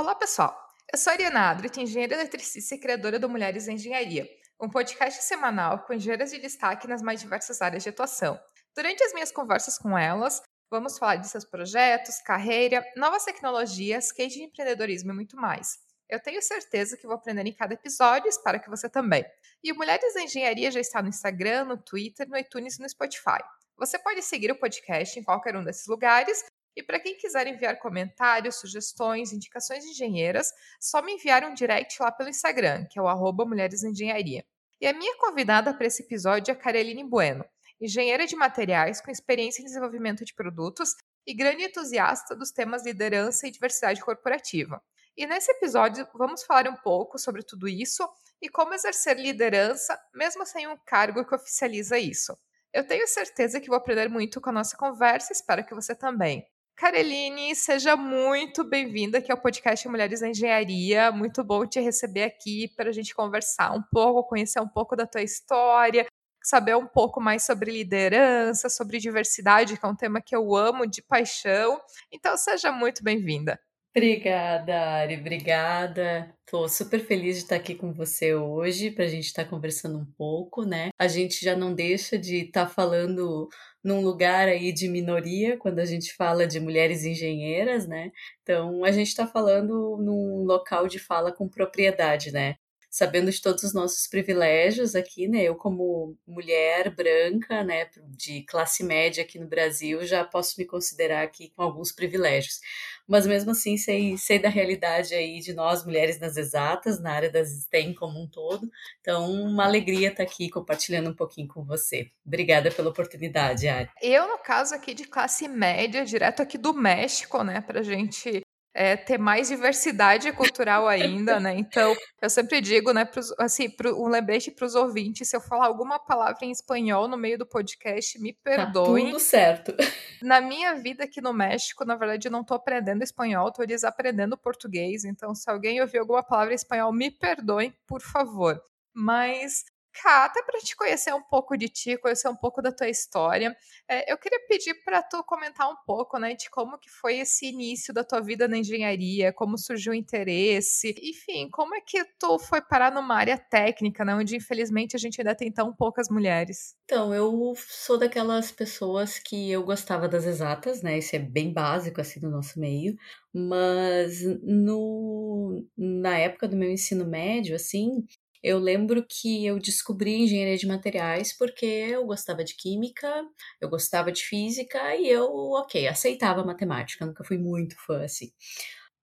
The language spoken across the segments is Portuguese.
Olá, pessoal. Eu sou a Ariana Adrit, engenheira eletricista e criadora do Mulheres em Engenharia, um podcast semanal com engenheiras de destaque nas mais diversas áreas de atuação. Durante as minhas conversas com elas, vamos falar de seus projetos, carreira, novas tecnologias, case de empreendedorismo e muito mais. Eu tenho certeza que vou aprender em cada episódio e espero que você também. E o Mulheres em Engenharia já está no Instagram, no Twitter, no iTunes e no Spotify. Você pode seguir o podcast em qualquer um desses lugares e para quem quiser enviar comentários, sugestões, indicações de engenheiras, só me enviar um direct lá pelo Instagram, que é o arroba Mulheres Engenharia. E a minha convidada para esse episódio é Caroline Bueno, engenheira de materiais com experiência em desenvolvimento de produtos e grande entusiasta dos temas liderança e diversidade corporativa. E nesse episódio vamos falar um pouco sobre tudo isso e como exercer liderança mesmo sem um cargo que oficializa isso. Eu tenho certeza que vou aprender muito com a nossa conversa, espero que você também. Caroline, seja muito bem-vinda aqui ao podcast Mulheres na Engenharia. Muito bom te receber aqui para a gente conversar um pouco, conhecer um pouco da tua história, saber um pouco mais sobre liderança, sobre diversidade, que é um tema que eu amo de paixão. Então, seja muito bem-vinda. Obrigada, Ari, obrigada. Tô super feliz de estar aqui com você hoje para a gente estar conversando um pouco, né? A gente já não deixa de estar falando num lugar aí de minoria quando a gente fala de mulheres engenheiras, né? Então a gente está falando num local de fala com propriedade, né? Sabendo de todos os nossos privilégios aqui, né? Eu como mulher branca, né, de classe média aqui no Brasil, já posso me considerar aqui com alguns privilégios. Mas mesmo assim, sei, sei da realidade aí de nós mulheres nas exatas, na área das STEM como um todo. Então, uma alegria estar aqui compartilhando um pouquinho com você. Obrigada pela oportunidade, Ari. Eu, no caso aqui de classe média, direto aqui do México, né, pra gente é, ter mais diversidade cultural ainda, né? Então, eu sempre digo, né, pros, assim, pro, um lembrete para os ouvintes, se eu falar alguma palavra em espanhol no meio do podcast, me perdoem. Tá tudo certo. Na minha vida aqui no México, na verdade, eu não estou aprendendo espanhol, estou desaprendendo português. Então, se alguém ouvir alguma palavra em espanhol, me perdoem, por favor. Mas Cá, até para te conhecer um pouco de ti, conhecer um pouco da tua história, é, eu queria pedir para tu comentar um pouco, né, de como que foi esse início da tua vida na engenharia, como surgiu o interesse, enfim, como é que tu foi parar numa área técnica, né, onde infelizmente a gente ainda tem tão poucas mulheres? Então, eu sou daquelas pessoas que eu gostava das exatas, né, isso é bem básico assim no nosso meio, mas no na época do meu ensino médio, assim, eu lembro que eu descobri engenharia de materiais porque eu gostava de química, eu gostava de física e eu, ok, aceitava matemática, nunca fui muito fã assim.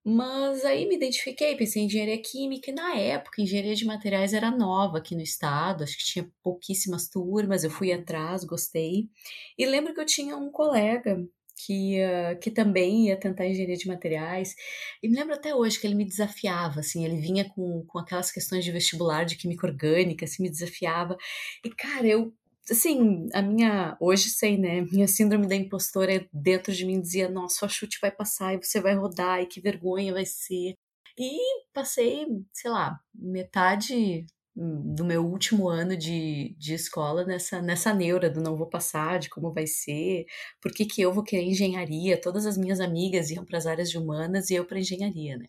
Mas aí me identifiquei, pensei em engenharia química, e na época engenharia de materiais era nova aqui no estado, acho que tinha pouquíssimas turmas, eu fui atrás, gostei. E lembro que eu tinha um colega que, uh, que também ia tentar engenharia de materiais. E me lembro até hoje que ele me desafiava, assim, ele vinha com, com aquelas questões de vestibular de química orgânica, assim, me desafiava. E, cara, eu, assim, a minha, hoje sei, né, minha síndrome da impostora dentro de mim dizia, nossa, o chute vai passar e você vai rodar, e que vergonha vai ser. E passei, sei lá, metade do meu último ano de, de escola nessa, nessa neura do não vou passar, de como vai ser, por que, que eu vou querer engenharia. Todas as minhas amigas iam para as áreas de humanas e eu para engenharia, né?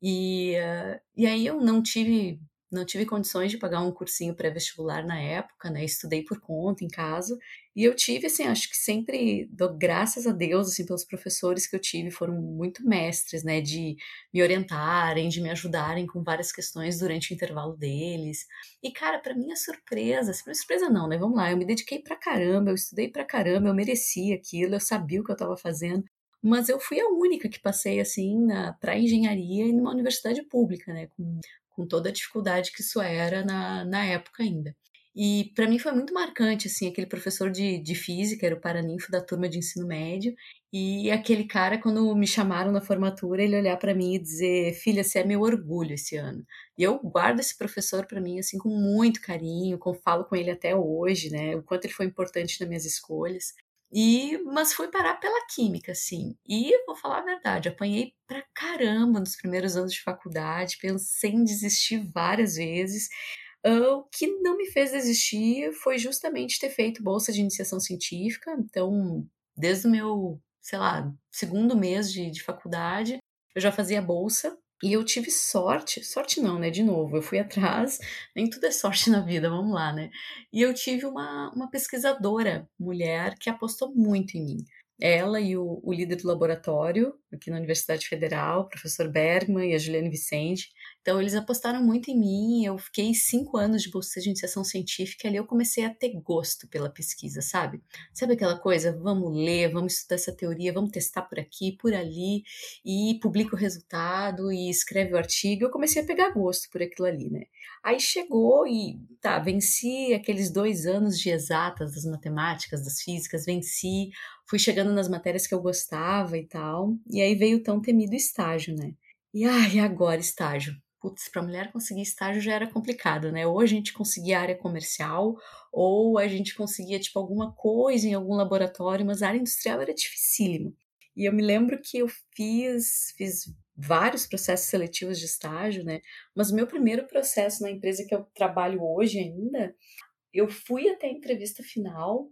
E, uh, e aí eu não tive não tive condições de pagar um cursinho pré-vestibular na época, né? Estudei por conta em casa. E eu tive, assim, acho que sempre dou graças a Deus, assim, pelos professores que eu tive, foram muito mestres, né? De me orientarem, de me ajudarem com várias questões durante o intervalo deles. E, cara, para minha surpresa, assim, surpresa não, né? Vamos lá, eu me dediquei pra caramba, eu estudei pra caramba, eu merecia aquilo, eu sabia o que eu estava fazendo mas eu fui a única que passei assim para engenharia e numa universidade pública, né, com com toda a dificuldade que isso era na, na época ainda. E para mim foi muito marcante, assim, aquele professor de, de física, era o paraninfo da turma de ensino médio, e aquele cara, quando me chamaram na formatura, ele olhar para mim e dizer: Filha, você é meu orgulho esse ano. E eu guardo esse professor para mim, assim, com muito carinho, com, falo com ele até hoje, né, o quanto ele foi importante nas minhas escolhas. E, mas fui parar pela química, assim. E vou falar a verdade, apanhei pra caramba nos primeiros anos de faculdade, pensei em desistir várias vezes. Uh, o que não me fez desistir foi justamente ter feito bolsa de iniciação científica. Então, desde o meu, sei lá, segundo mês de, de faculdade, eu já fazia bolsa E eu tive sorte, sorte não, né? De novo, eu fui atrás, nem tudo é sorte na vida, vamos lá, né? E eu tive uma, uma pesquisadora mulher que apostou muito em mim ela e o, o, líder do laboratório aqui na Universidade Federal, o professor Bergman e a Juliane Vicente. Então, eles apostaram muito em mim. Eu fiquei cinco anos de bolsa de iniciação científica e ali eu comecei a ter gosto pela pesquisa, sabe? Sabe aquela coisa? Vamos ler, vamos estudar essa teoria, vamos testar por aqui, por ali, e publica o resultado e escreve o artigo. Eu comecei a pegar gosto por aquilo ali, né? Aí chegou e, tá, venci aqueles dois anos de exatas, das matemáticas, das físicas, venci fui chegando nas matérias que eu gostava e tal. E aí veio o tão temido estágio, né? E ai, agora estágio. Putz, para mulher conseguir estágio já era complicado, né? Ou a gente conseguia área comercial, ou a gente conseguia, tipo, alguma coisa em algum laboratório, mas a área industrial era dificílimo. E eu me lembro que eu fiz, fiz vários processos seletivos de estágio, né? Mas o meu primeiro processo na empresa que eu trabalho hoje ainda, eu fui até a entrevista final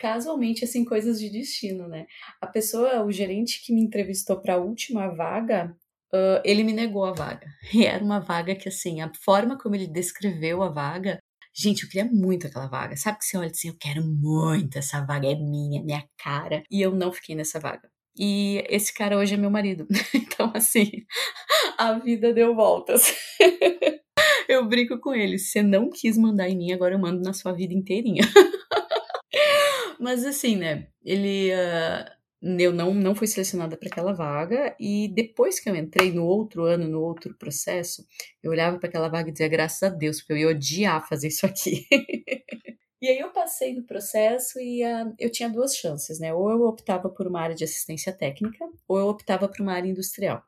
casualmente, assim, coisas de destino, né? A pessoa, o gerente que me entrevistou para a última vaga, uh, ele me negou a vaga. E era uma vaga que, assim, a forma como ele descreveu a vaga, gente, eu queria muito aquela vaga. Sabe que você olha assim, eu quero muito essa vaga, é minha, minha cara. E eu não fiquei nessa vaga. E esse cara hoje é meu marido. Então, assim, a vida deu voltas. eu brinco com ele. Você não quis mandar em mim, agora eu mando na sua vida inteirinha. Mas assim, né? Ele. Uh, eu não, não fui selecionada para aquela vaga, e depois que eu entrei no outro ano, no outro processo, eu olhava para aquela vaga e dizia graças a Deus, porque eu ia odiar fazer isso aqui. e aí eu passei no processo e uh, eu tinha duas chances, né? Ou eu optava por uma área de assistência técnica, ou eu optava por uma área industrial.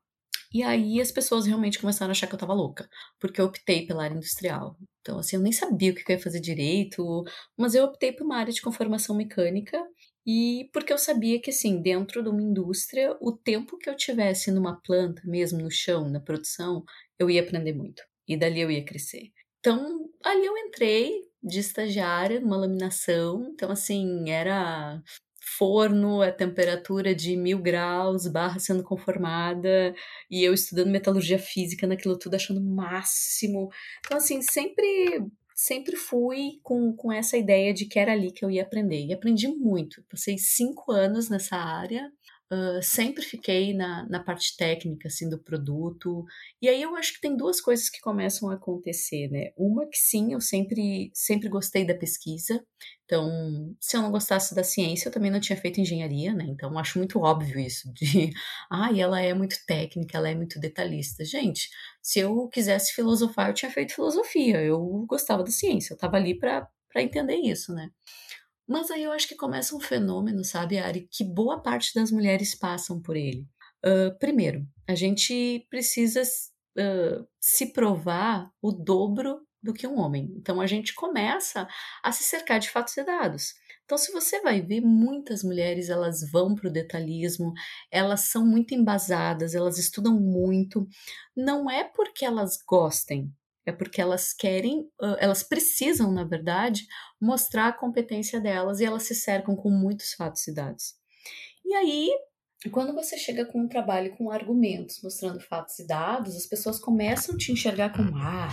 E aí as pessoas realmente começaram a achar que eu tava louca, porque eu optei pela área industrial. Então, assim, eu nem sabia o que eu ia fazer direito, mas eu optei por uma área de conformação mecânica e porque eu sabia que, assim, dentro de uma indústria, o tempo que eu tivesse numa planta, mesmo no chão, na produção, eu ia aprender muito. E dali eu ia crescer. Então, ali eu entrei de estagiária numa laminação. Então, assim, era forno a temperatura de mil graus, barra sendo conformada, e eu estudando metalurgia física naquilo tudo, achando o máximo. Então, assim, sempre sempre fui com, com essa ideia de que era ali que eu ia aprender. E aprendi muito. Passei cinco anos nessa área, Sempre fiquei na, na parte técnica assim do produto. E aí eu acho que tem duas coisas que começam a acontecer né? Uma que sim eu sempre sempre gostei da pesquisa. Então se eu não gostasse da ciência eu também não tinha feito engenharia né? Então acho muito óbvio isso de ah ela é muito técnica ela é muito detalhista gente se eu quisesse filosofar eu tinha feito filosofia. Eu gostava da ciência eu estava ali para para entender isso né mas aí eu acho que começa um fenômeno, sabe, Ari, que boa parte das mulheres passam por ele. Uh, primeiro, a gente precisa uh, se provar o dobro do que um homem. Então a gente começa a se cercar de fatos e dados. Então, se você vai ver, muitas mulheres elas vão para o detalhismo, elas são muito embasadas, elas estudam muito. Não é porque elas gostem, é porque elas querem, elas precisam, na verdade, mostrar a competência delas e elas se cercam com muitos fatos e dados. E aí, quando você chega com um trabalho com argumentos, mostrando fatos e dados, as pessoas começam a te enxergar como: ah,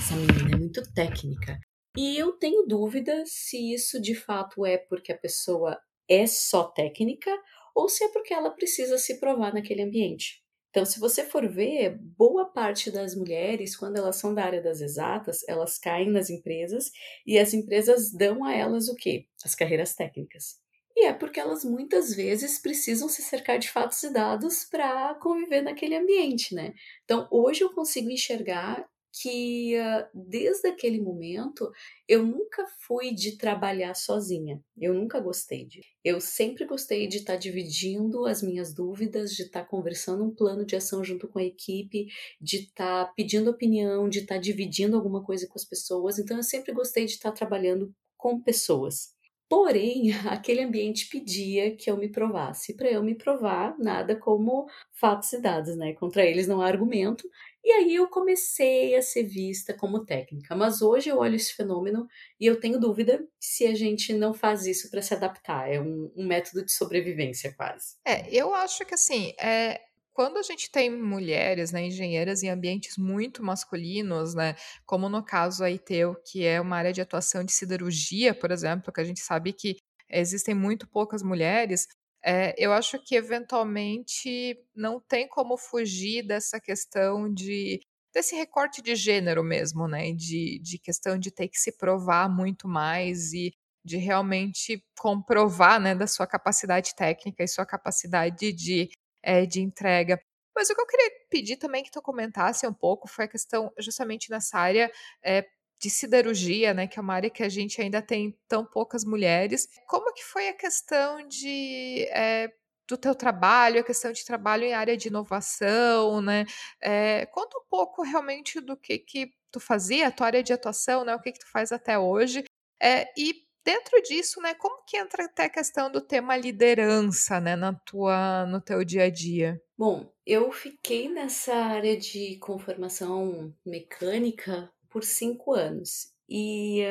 essa menina é muito técnica. E eu tenho dúvida se isso de fato é porque a pessoa é só técnica ou se é porque ela precisa se provar naquele ambiente. Então, se você for ver, boa parte das mulheres, quando elas são da área das exatas, elas caem nas empresas e as empresas dão a elas o quê? As carreiras técnicas. E é porque elas muitas vezes precisam se cercar de fatos e dados para conviver naquele ambiente, né? Então, hoje eu consigo enxergar que desde aquele momento eu nunca fui de trabalhar sozinha. Eu nunca gostei de. Eu sempre gostei de estar tá dividindo as minhas dúvidas, de estar tá conversando um plano de ação junto com a equipe, de estar tá pedindo opinião, de estar tá dividindo alguma coisa com as pessoas. Então eu sempre gostei de estar tá trabalhando com pessoas. Porém, aquele ambiente pedia que eu me provasse. Para eu me provar, nada como fatos e dados, né? Contra eles não há argumento. E aí eu comecei a ser vista como técnica. Mas hoje eu olho esse fenômeno e eu tenho dúvida se a gente não faz isso para se adaptar. É um, um, método de sobrevivência, quase. É, eu acho que assim, é, quando a gente tem mulheres, né, engenheiras em ambientes muito masculinos, né, como no caso aí teu, que é uma área de atuação de siderurgia, por exemplo, que a gente sabe que existem muito poucas mulheres, é, eu acho que eventualmente não tem como fugir dessa questão de desse recorte de gênero mesmo, né? De, de questão de ter que se provar muito mais e de realmente comprovar, né, da sua capacidade técnica e sua capacidade de, é, de entrega. Mas o que eu queria pedir também que tu comentasse um pouco foi a questão justamente nessa área é, de siderurgia, né, que é uma área que a gente ainda tem tão poucas mulheres. Como que foi a questão de é, do teu trabalho, a questão de trabalho em área de inovação, né? É, conta um pouco realmente do que que tu fazia, a tua área de atuação, né? O que que tu faz até hoje. É, e dentro disso, né, como que entra até a questão do tema liderança, né, na tua, no teu dia a dia? Bom, eu fiquei nessa área de conformação mecânica por cinco anos. E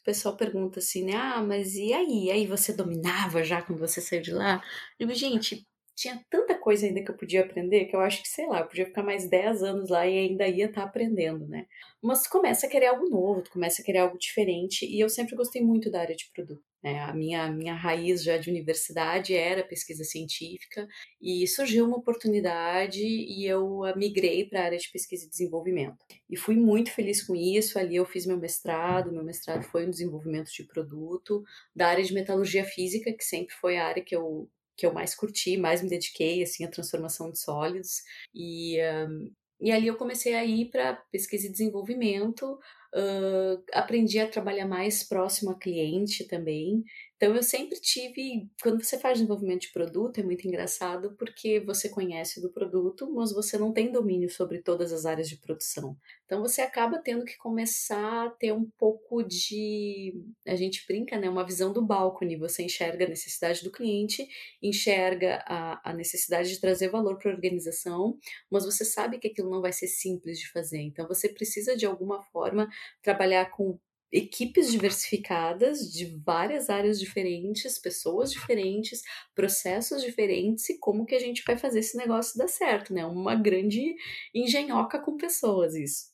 o pessoal pergunta assim, né? Ah, mas e aí? E aí você dominava já quando você saiu de lá? Eu digo, gente, tinha tanta coisa ainda que eu podia aprender que eu acho que, sei lá, eu podia ficar mais 10 anos lá e ainda ia estar tá aprendendo, né? Mas tu começa a querer algo novo, tu começa a querer algo diferente e eu sempre gostei muito da área de produto. Né? A minha, minha raiz já de universidade era pesquisa científica e surgiu uma oportunidade e eu migrei para a área de pesquisa e desenvolvimento. E fui muito feliz com isso. Ali eu fiz meu mestrado, meu mestrado foi no desenvolvimento de produto, da área de metalurgia física, que sempre foi a área que eu que eu mais curti, mais me dediquei assim à transformação de sólidos e um, e ali eu comecei a ir para pesquisa e desenvolvimento, uh, aprendi a trabalhar mais próximo a cliente também. Então eu sempre tive, quando você faz desenvolvimento de produto, é muito engraçado porque você conhece do produto, mas você não tem domínio sobre todas as áreas de produção. Então você acaba tendo que começar a ter um pouco de, a gente brinca, né, uma visão do balcone. Você enxerga a necessidade do cliente, enxerga a, a necessidade de trazer valor para a organização, mas você sabe que aquilo não vai ser simples de fazer. Então você precisa de alguma forma trabalhar com equipes diversificadas de várias áreas diferentes, pessoas diferentes, processos diferentes e como que a gente vai fazer esse negócio dar certo, né? Uma grande engenhoca com pessoas isso.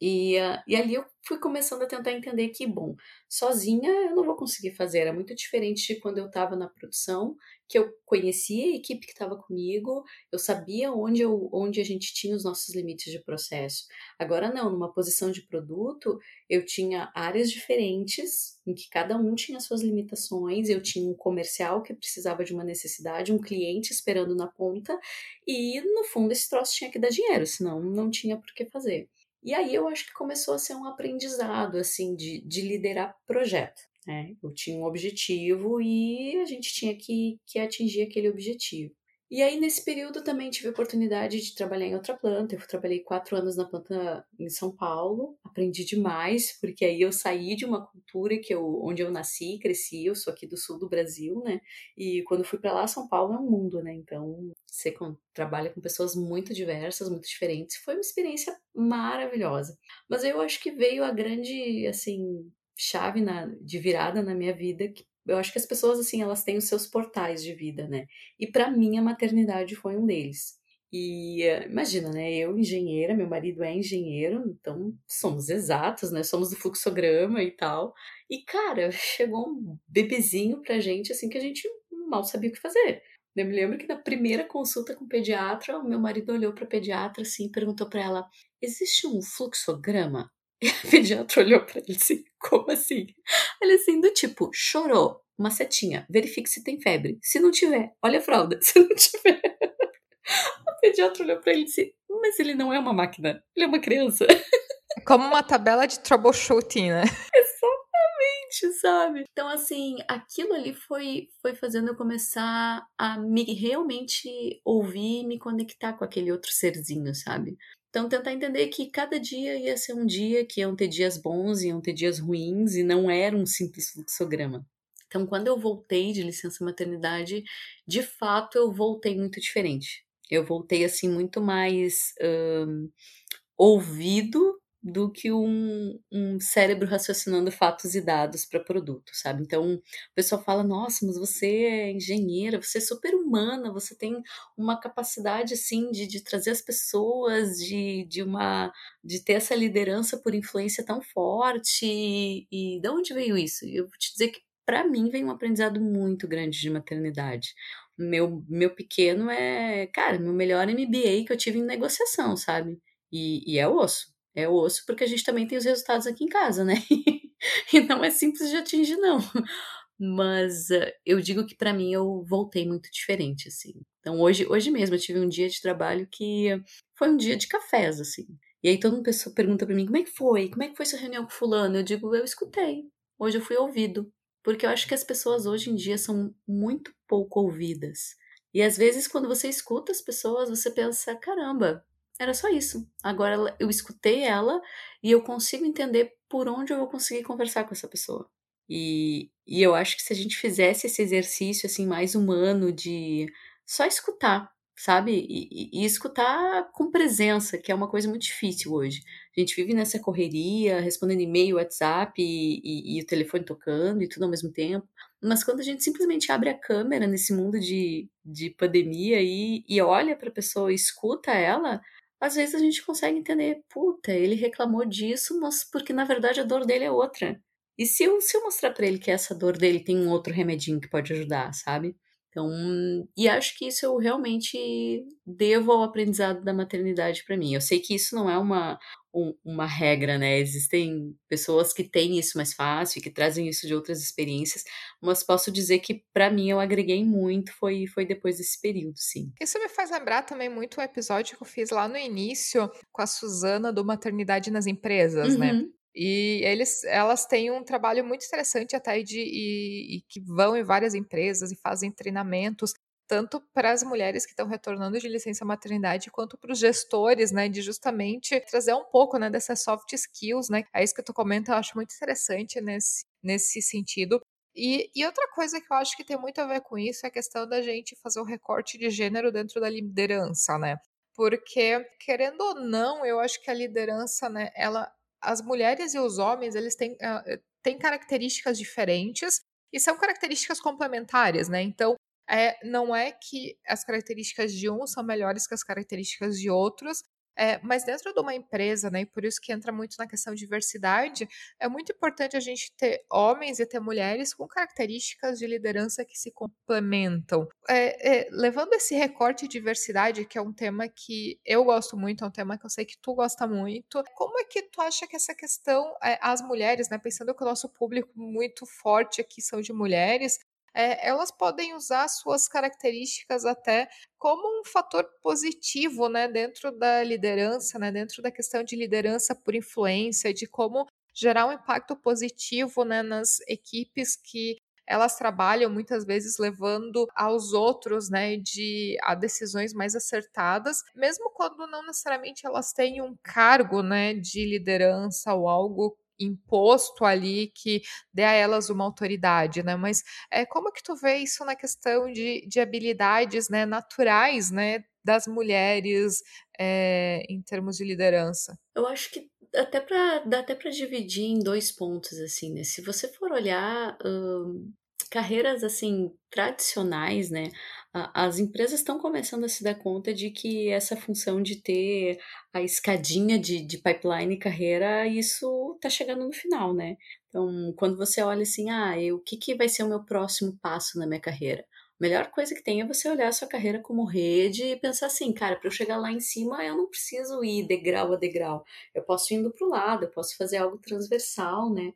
E, uh, e ali eu fui começando a tentar entender que, bom, sozinha eu não vou conseguir fazer. Era muito diferente de quando eu estava na produção, que eu conhecia a equipe que estava comigo, eu sabia onde, eu, onde a gente tinha os nossos limites de processo. Agora não, numa posição de produto, eu tinha áreas diferentes, em que cada um tinha suas limitações, eu tinha um comercial que precisava de uma necessidade, um cliente esperando na ponta, e no fundo esse troço tinha que dar dinheiro, senão não tinha por que fazer. E aí eu acho que começou a ser um aprendizado, assim, de, de liderar projeto. Né? Eu tinha um objetivo e a gente tinha que, que atingir aquele objetivo. E aí, nesse período, também tive a oportunidade de trabalhar em outra planta. Eu trabalhei quatro anos na planta em São Paulo, aprendi demais, porque aí eu saí de uma cultura que eu, onde eu nasci, cresci, eu sou aqui do sul do Brasil, né? E quando fui para lá, São Paulo é um mundo, né? Então, você trabalha com pessoas muito diversas, muito diferentes. Foi uma experiência maravilhosa. Mas eu acho que veio a grande, assim, chave na, de virada na minha vida que eu acho que as pessoas, assim, elas têm os seus portais de vida, né? E para mim a maternidade foi um deles. E imagina, né? Eu, engenheira, meu marido é engenheiro, então somos exatos, né? Somos do fluxograma e tal. E, cara, chegou um bebezinho pra gente, assim, que a gente mal sabia o que fazer. Eu me lembro que na primeira consulta com o pediatra, o meu marido olhou para pediatra assim e perguntou para ela: existe um fluxograma? E a pediatra olhou para ele assim: como assim? Ele assim, do tipo, chorou, uma setinha, verifique se tem febre. Se não tiver, olha a fralda. Se não tiver. A pediatra olhou pra ele e disse: Mas ele não é uma máquina, ele é uma criança. É como uma tabela de troubleshooting, né? Exatamente, sabe? Então, assim, aquilo ali foi, foi fazendo eu começar a me realmente ouvir e me conectar com aquele outro serzinho, sabe? Então, tentar entender que cada dia ia ser um dia, que iam ter dias bons, iam ter dias ruins, e não era um simples fluxograma. Então, quando eu voltei de licença maternidade, de fato eu voltei muito diferente. Eu voltei assim muito mais ouvido do que um, um cérebro raciocinando fatos e dados para produto, sabe? Então, o pessoal fala: nossa, mas você é engenheira, você é super humana, você tem uma capacidade assim de, de trazer as pessoas, de, de uma de ter essa liderança por influência tão forte. E, e de onde veio isso? Eu vou te dizer que para mim vem um aprendizado muito grande de maternidade. Meu, meu pequeno é, cara, meu melhor MBA que eu tive em negociação, sabe? E, e é osso. É osso porque a gente também tem os resultados aqui em casa, né? e não é simples de atingir, não. Mas uh, eu digo que para mim eu voltei muito diferente, assim. Então hoje, hoje mesmo eu tive um dia de trabalho que foi um dia de cafés, assim. E aí todo mundo pergunta para mim, como é que foi? Como é que foi sua reunião com fulano? Eu digo, eu escutei. Hoje eu fui ouvido. Porque eu acho que as pessoas hoje em dia são muito pouco ouvidas. E às vezes, quando você escuta as pessoas, você pensa: caramba, era só isso. Agora eu escutei ela e eu consigo entender por onde eu vou conseguir conversar com essa pessoa. E, e eu acho que se a gente fizesse esse exercício assim mais humano de só escutar, sabe? E, e, e, escutar com presença, que é uma coisa muito difícil hoje. A gente vive nessa correria, respondendo e-mail, WhatsApp e, e, o telefone tocando e tudo ao mesmo tempo. Mas quando a gente simplesmente abre a câmera nesse mundo de, de pandemia e, olha para a pessoa escuta ela, às vezes a gente consegue entender, puta, ele reclamou disso, mas porque na verdade a dor dele é outra. E se eu, se eu mostrar para ele que essa dor dele tem um outro remedinho que pode ajudar, sabe? Então, e acho que isso eu realmente devo ao aprendizado da maternidade para mim. Eu sei que isso não é uma, um, uma regra, né? Existem pessoas que têm isso mais fácil, que trazem isso de outras experiências, mas posso dizer que para mim eu agreguei muito, foi, foi depois desse período, sim. Isso me faz lembrar também muito o episódio que eu fiz lá no início com a Suzana do Maternidade nas Empresas, né? uhum. né? E eles, elas têm um trabalho muito interessante até de e, e que vão em várias empresas e fazem treinamentos tanto para as mulheres que estão retornando de licença maternidade quanto para os gestores, né, de justamente trazer um pouco, né, dessas soft skills, né? É isso que tu comenta, eu acho muito interessante nesse nesse sentido. E, e, outra coisa que eu acho que tem muito a ver com isso é a questão da gente fazer o recorte de gênero dentro da liderança, né? Porque, querendo ou não, eu acho que a liderança, né, ela as mulheres e os homens, eles têm, uh, têm características diferentes e são características complementares, né? Então, é, não é que as características de um são melhores que as características de outros, é, mas dentro de uma empresa, né, e por isso que entra muito na questão de diversidade, é muito importante a gente ter homens e ter mulheres com características de liderança que se complementam. É, é, levando esse recorte de diversidade, que é um tema que eu gosto muito, é um tema que eu sei que tu gosta muito, como é que tu acha que essa questão, é, as mulheres, né, pensando que o nosso público muito forte aqui são de mulheres, é, elas podem usar suas características até como um fator positivo, né, dentro da liderança, né, dentro da questão de liderança por influência, de como gerar um impacto positivo, né, nas equipes que elas trabalham muitas vezes levando aos outros, né, de a decisões mais acertadas, mesmo quando não necessariamente elas têm um cargo, né, de liderança ou algo imposto ali que dê a elas uma autoridade, né? Mas é, como que tu vê isso na questão de, de habilidades né, naturais, né, das mulheres é, em termos de liderança? Eu acho que até para dá até para dividir em dois pontos assim, né? Se você for olhar carreiras assim tradicionais, né? As empresas estão começando a se dar conta de que essa função de ter a escadinha de, de pipeline carreira, isso está chegando no final, né? Então, quando você olha assim, ah, eu, o que, que vai ser o meu próximo passo na minha carreira? melhor coisa que tem é você olhar a sua carreira como rede e pensar assim, cara, para eu chegar lá em cima, eu não preciso ir degrau a degrau. Eu posso ir indo para o lado, eu posso fazer algo transversal, né?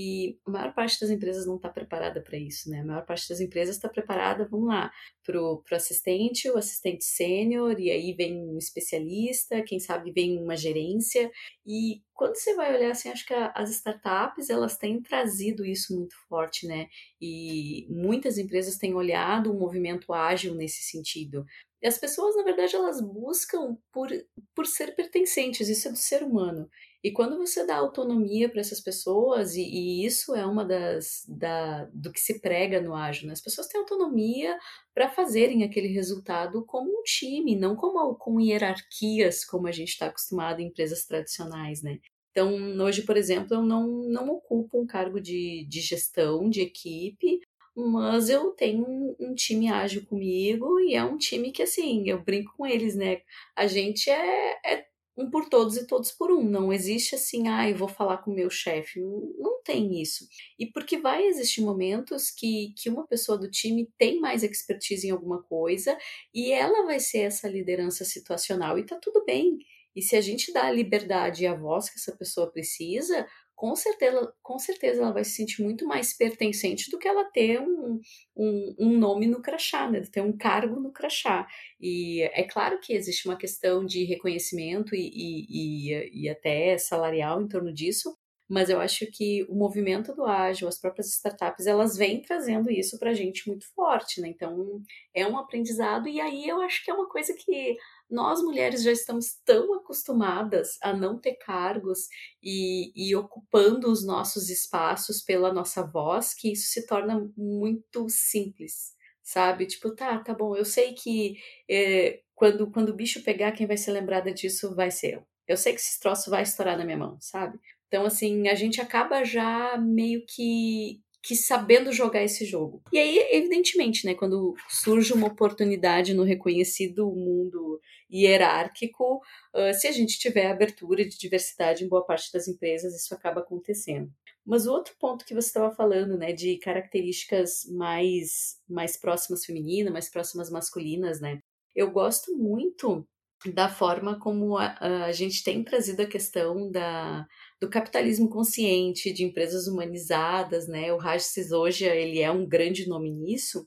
E a maior parte das empresas não está preparada para isso, né? A maior parte das empresas está preparada, vamos lá, para o assistente, o assistente sênior, e aí vem um especialista, quem sabe vem uma gerência. E quando você vai olhar assim, acho que as startups elas têm trazido isso muito forte, né? E muitas empresas têm olhado um movimento ágil nesse sentido. E as pessoas, na verdade, elas buscam por, por ser pertencentes, isso é do ser humano. E quando você dá autonomia para essas pessoas, e, e, isso é uma das da, do que se prega no ágil, né? as pessoas têm autonomia para fazerem aquele resultado como um time, não como com hierarquias, como a gente está acostumado em empresas tradicionais, né? Então, hoje, por exemplo, eu não, não ocupo um cargo de, de gestão de equipe, mas eu tenho um, um, time ágil comigo e é um time que, assim, eu brinco com eles, né? A gente é, é um por todos e todos por um. Não existe assim, ah, eu vou falar com o meu chefe. Não, tem isso. E porque vai existir momentos que, que uma pessoa do time tem mais expertise em alguma coisa e ela vai ser essa liderança situacional e tá tudo bem. E se a gente dá a liberdade e a voz que essa pessoa precisa, com certeza, com certeza ela vai se sentir muito mais pertencente do que ela ter um, um, um, nome no crachá, né? ter um cargo no crachá. E é claro que existe uma questão de reconhecimento e, e, e, e até salarial em torno disso, mas eu acho que o movimento do ágil, as próprias startups, elas vêm trazendo isso para a gente muito forte, né? Então é um aprendizado, e aí eu acho que é uma coisa que nós mulheres já estamos tão acostumadas a não ter cargos e, e, ocupando os nossos espaços pela nossa voz que isso se torna muito simples, sabe? Tipo, tá, tá bom, eu sei que é, quando, quando o bicho pegar, quem vai ser lembrada disso vai ser eu. Eu sei que esse troço vai estourar na minha mão, sabe? Então, assim, a gente acaba já meio que que sabendo jogar esse jogo. E aí, evidentemente, né, quando surge uma oportunidade no reconhecido mundo hierárquico, uh, se a gente tiver abertura de diversidade em boa parte das empresas, isso acaba acontecendo. Mas o outro ponto que você estava falando, né, de características mais, mais próximas femininas, mais próximas masculinas, né, eu gosto muito da forma como a, a gente tem trazido a questão da, do capitalismo consciente, de empresas humanizadas, né? O Raj Sisoja, ele é um grande nome nisso,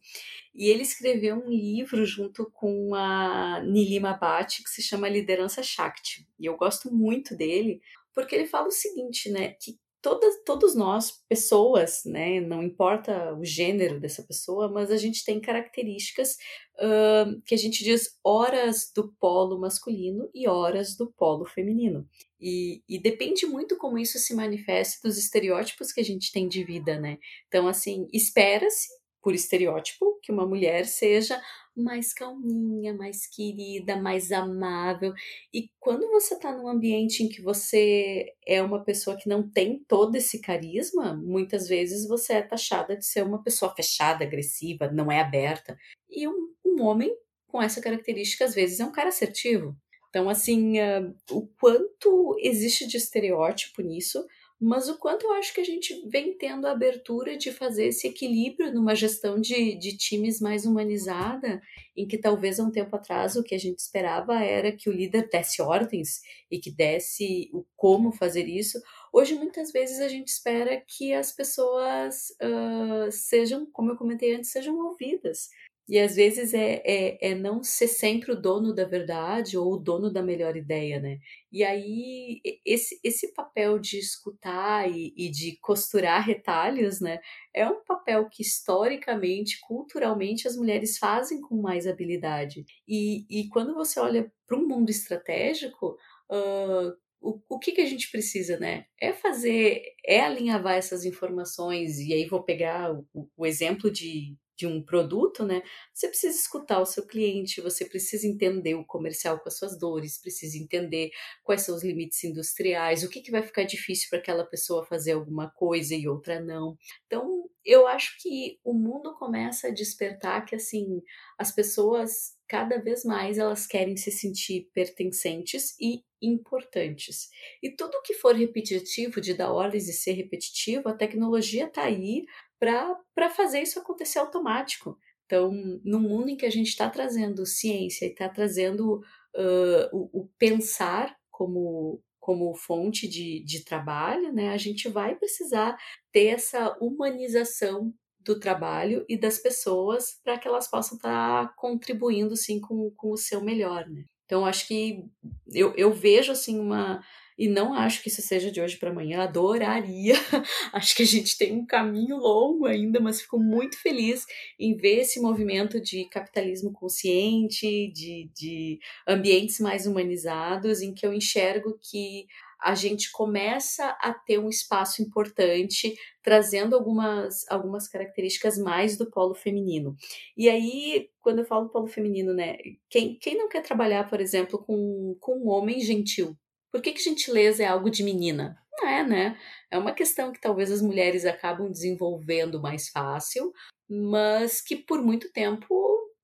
e ele escreveu um livro junto com a Nilima Bhatt que se chama Liderança Shakti. E eu gosto muito dele, porque ele fala o seguinte, né, que todas, todos nós, pessoas, né, não importa o gênero dessa pessoa, mas a gente tem características uh, que a gente diz horas do polo masculino e horas do polo feminino. E, e, depende muito como isso se manifesta dos estereótipos que a gente tem de vida, né? Então, assim, espera-se, por estereótipo, que uma mulher seja mais calminha, mais querida, mais amável. E quando você está num ambiente em que você é uma pessoa que não tem todo esse carisma, muitas vezes você é taxada de ser uma pessoa fechada, agressiva, não é aberta. E um, um homem com essa característica, às vezes, é um cara assertivo. Então, assim, uh, o quanto existe de estereótipo nisso, mas o quanto eu acho que a gente vem tendo a abertura de fazer esse equilíbrio numa gestão de, de times mais humanizada, em que talvez há um tempo atrás o que a gente esperava era que o líder desse ordens e que desse o como fazer isso. Hoje, muitas vezes, a gente espera que as pessoas uh, sejam, como eu comentei antes, sejam ouvidas, e às vezes é, é, é, não ser sempre o dono da verdade ou o dono da melhor ideia, né? E aí, esse, esse papel de escutar e, e de costurar retalhos, né? É um papel que historicamente, culturalmente, as mulheres fazem com mais habilidade. E, e quando você olha para um mundo estratégico, uh, o, o que, que a gente precisa, né? É fazer, é alinhavar essas informações, e aí vou pegar o, o exemplo de, de um produto, né? Você precisa escutar o seu cliente, você precisa entender o comercial com as suas dores, precisa entender quais são os limites industriais, o que, que vai ficar difícil para aquela pessoa fazer alguma coisa e outra não. Então, eu acho que o mundo começa a despertar que assim, as pessoas cada vez mais elas querem se sentir pertencentes e importantes. E tudo que for repetitivo, de dar ordens e ser repetitivo, a tecnologia está aí para fazer isso acontecer automático. Então, no mundo em que a gente está trazendo ciência e está trazendo uh, o, o, pensar como, como fonte de, de trabalho, né, a gente vai precisar ter essa humanização do trabalho e das pessoas para que elas possam estar tá contribuindo sim com, com o seu melhor. Né? Então, acho que eu, eu vejo assim uma e não acho que isso seja de hoje para amanhã, adoraria. acho que a gente tem um caminho longo ainda, mas fico muito feliz em ver esse movimento de capitalismo consciente, de, de ambientes mais humanizados, em que eu enxergo que a gente começa a ter um espaço importante, trazendo algumas, algumas características mais do polo feminino. E aí, quando eu falo polo feminino, né, quem, quem não quer trabalhar, por exemplo, com, com um homem gentil? Por que, que gentileza é algo de menina? Não é, né? É uma questão que talvez as mulheres acabam desenvolvendo mais fácil, mas que por muito tempo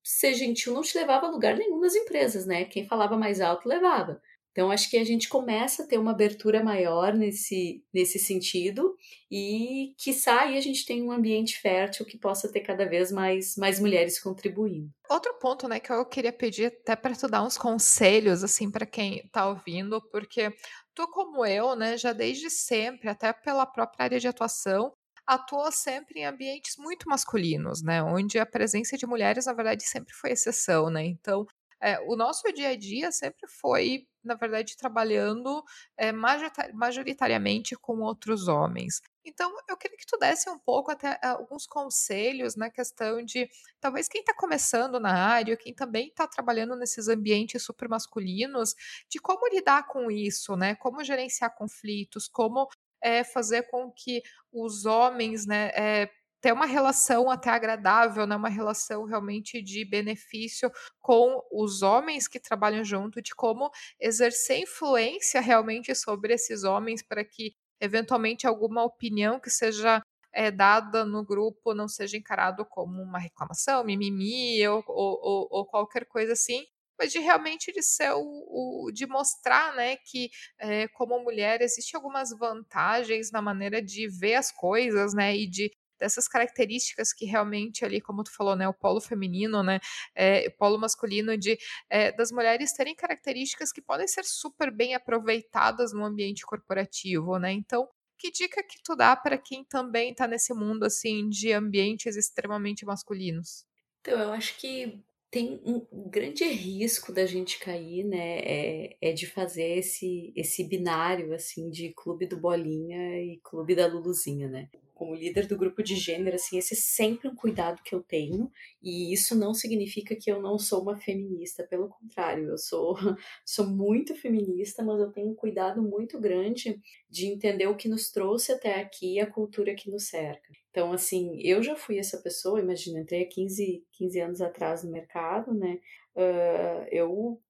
ser gentil não te levava a lugar nenhum nas empresas, né? Quem falava mais alto levava. Então, acho que a gente começa a ter uma abertura maior nesse, nesse sentido e, quiçá, aí a gente tem um ambiente fértil que possa ter cada vez mais, mais mulheres contribuindo. Outro ponto, né, que eu queria pedir até para tu dar uns conselhos, assim, para quem está ouvindo, porque tu, como eu, né, já desde sempre, até pela própria área de atuação, atua sempre em ambientes muito masculinos, né? Onde a presença de mulheres, na verdade, sempre foi exceção, né? Então, é, o nosso dia a dia sempre foi, na verdade, trabalhando é, majoritariamente com outros homens. Então, eu queria que tu desse um pouco até alguns conselhos na questão de talvez quem está começando na área, quem também está trabalhando nesses ambientes super masculinos, de como lidar com isso, né? Como gerenciar conflitos, como é, fazer com que os homens, né, é, ter uma relação até agradável, né, uma relação realmente de benefício com os homens que trabalham junto, de como exercer influência realmente sobre esses homens para que eventualmente alguma opinião que seja é, dada no grupo não seja encarado como uma reclamação, mimimi ou, ou, ou qualquer coisa assim, mas de realmente de ser o, o de mostrar, né, que é, como mulher existe algumas vantagens na maneira de ver as coisas, né, e de dessas características que realmente ali, como tu falou, né, o polo feminino, né, é, o polo masculino de é, das mulheres terem características que podem ser super bem aproveitadas no ambiente corporativo, né? Então, que dica que tu dá para quem também está nesse mundo assim de ambientes extremamente masculinos? Então, eu acho que tem um grande risco da gente cair, né? É, é de fazer esse, esse binário assim de clube do Bolinha e clube da Luluzinha, né? Como líder do grupo de gênero, assim, esse é sempre um cuidado que eu tenho, e isso não significa que eu não sou uma feminista, pelo contrário, eu sou, sou muito feminista, mas eu tenho um cuidado muito grande de entender o que nos trouxe até aqui e a cultura que nos cerca. Então, assim, eu já fui essa pessoa, imagina, entrei há 15, 15 anos atrás no mercado, né? Uh, eu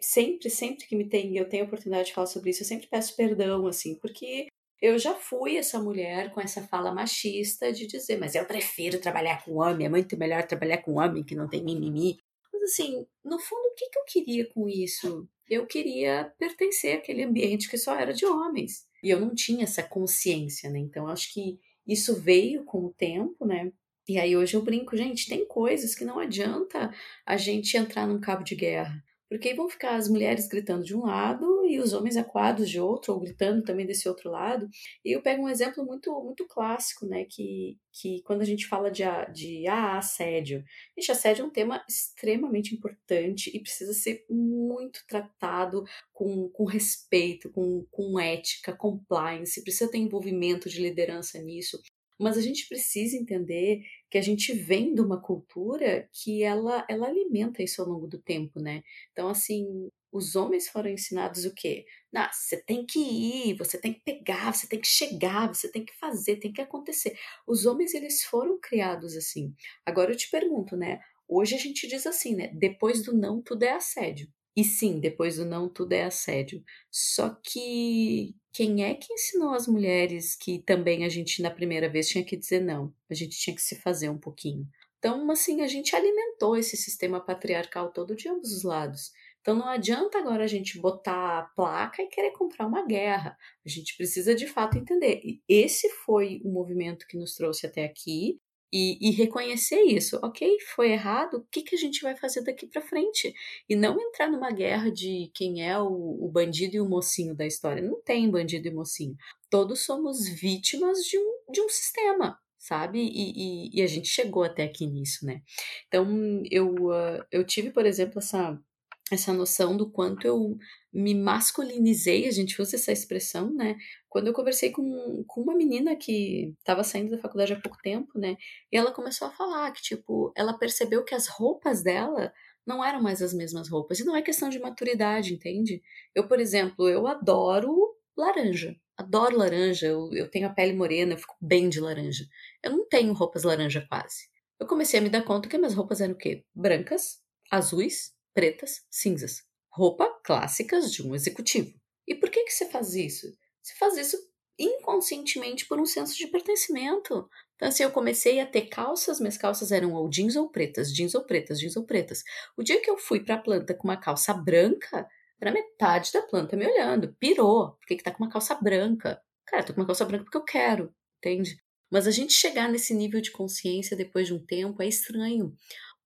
sempre, sempre que me tem, eu tenho a oportunidade de falar sobre isso, eu sempre peço perdão, assim, porque eu já fui essa mulher com essa fala machista de dizer, mas eu prefiro trabalhar com homem, é muito melhor trabalhar com homem que não tem mimimi. Mas assim, no fundo, o que, que eu queria com isso? Eu queria pertencer àquele ambiente que só era de homens. E eu não tinha essa consciência, né? Então, acho que isso veio com o tempo, né? E aí hoje eu brinco, gente, tem coisas que não adianta a gente entrar num cabo de guerra. Porque aí vão ficar as mulheres gritando de um lado e os homens acuados de outro, ou gritando também desse outro lado. E eu pego um exemplo muito muito clássico, né? Que, que quando a gente fala de, de ah, assédio. Gente, assédio é um tema extremamente importante e precisa ser muito tratado com, com respeito, com, com ética, compliance, precisa ter envolvimento de liderança nisso. Mas a gente precisa entender que a gente vem de uma cultura que ela, ela alimenta isso ao longo do tempo, né? Então, assim, os homens foram ensinados o quê? Você tem que ir, você tem que pegar, você tem que chegar, você tem que fazer, tem que acontecer. Os homens, eles foram criados assim. Agora eu te pergunto, né? Hoje a gente diz assim, né? Depois do não, tudo é assédio. E sim, depois do não, tudo é assédio. Só que quem é que ensinou as mulheres que também a gente na primeira vez tinha que dizer não? A gente tinha que se fazer um pouquinho. Então, assim, a gente alimentou esse sistema patriarcal todo de ambos os lados. Então não adianta agora a gente botar a placa e querer comprar uma guerra. A gente precisa de fato entender. E esse foi o movimento que nos trouxe até aqui e, e, reconhecer isso, ok? Foi errado, o que, que a gente vai fazer daqui para frente? E não entrar numa guerra de quem é o, o, bandido e o mocinho da história. Não tem bandido e mocinho. Todos somos vítimas de um, de um sistema, sabe? E, e, e a gente chegou até aqui nisso, né? Então, eu, uh, eu tive, por exemplo, essa essa noção do quanto eu me masculinizei, a gente usa essa expressão, né? Quando eu conversei com, com uma menina que estava saindo da faculdade há pouco tempo, né? E ela começou a falar que, tipo, ela percebeu que as roupas dela não eram mais as mesmas roupas. E não é questão de maturidade, entende? Eu, por exemplo, eu adoro laranja. Adoro laranja, eu, eu tenho a pele morena, eu fico bem de laranja. Eu não tenho roupas laranja quase. Eu comecei a me dar conta que minhas roupas eram o quê? Brancas, azuis pretas, cinzas. Roupa clássicas de um executivo. E por que você faz isso? Você faz isso inconscientemente por um senso de pertencimento. Então, assim, eu comecei a ter calças, minhas calças eram ou jeans ou pretas, jeans ou pretas, jeans ou pretas. O dia que eu fui para a planta com uma calça branca, era metade da planta me olhando. Pirou. Por que, que tá com uma calça branca? Cara, tô com uma calça branca porque eu quero, entende? Mas a gente chegar nesse nível de consciência depois de um tempo é estranho,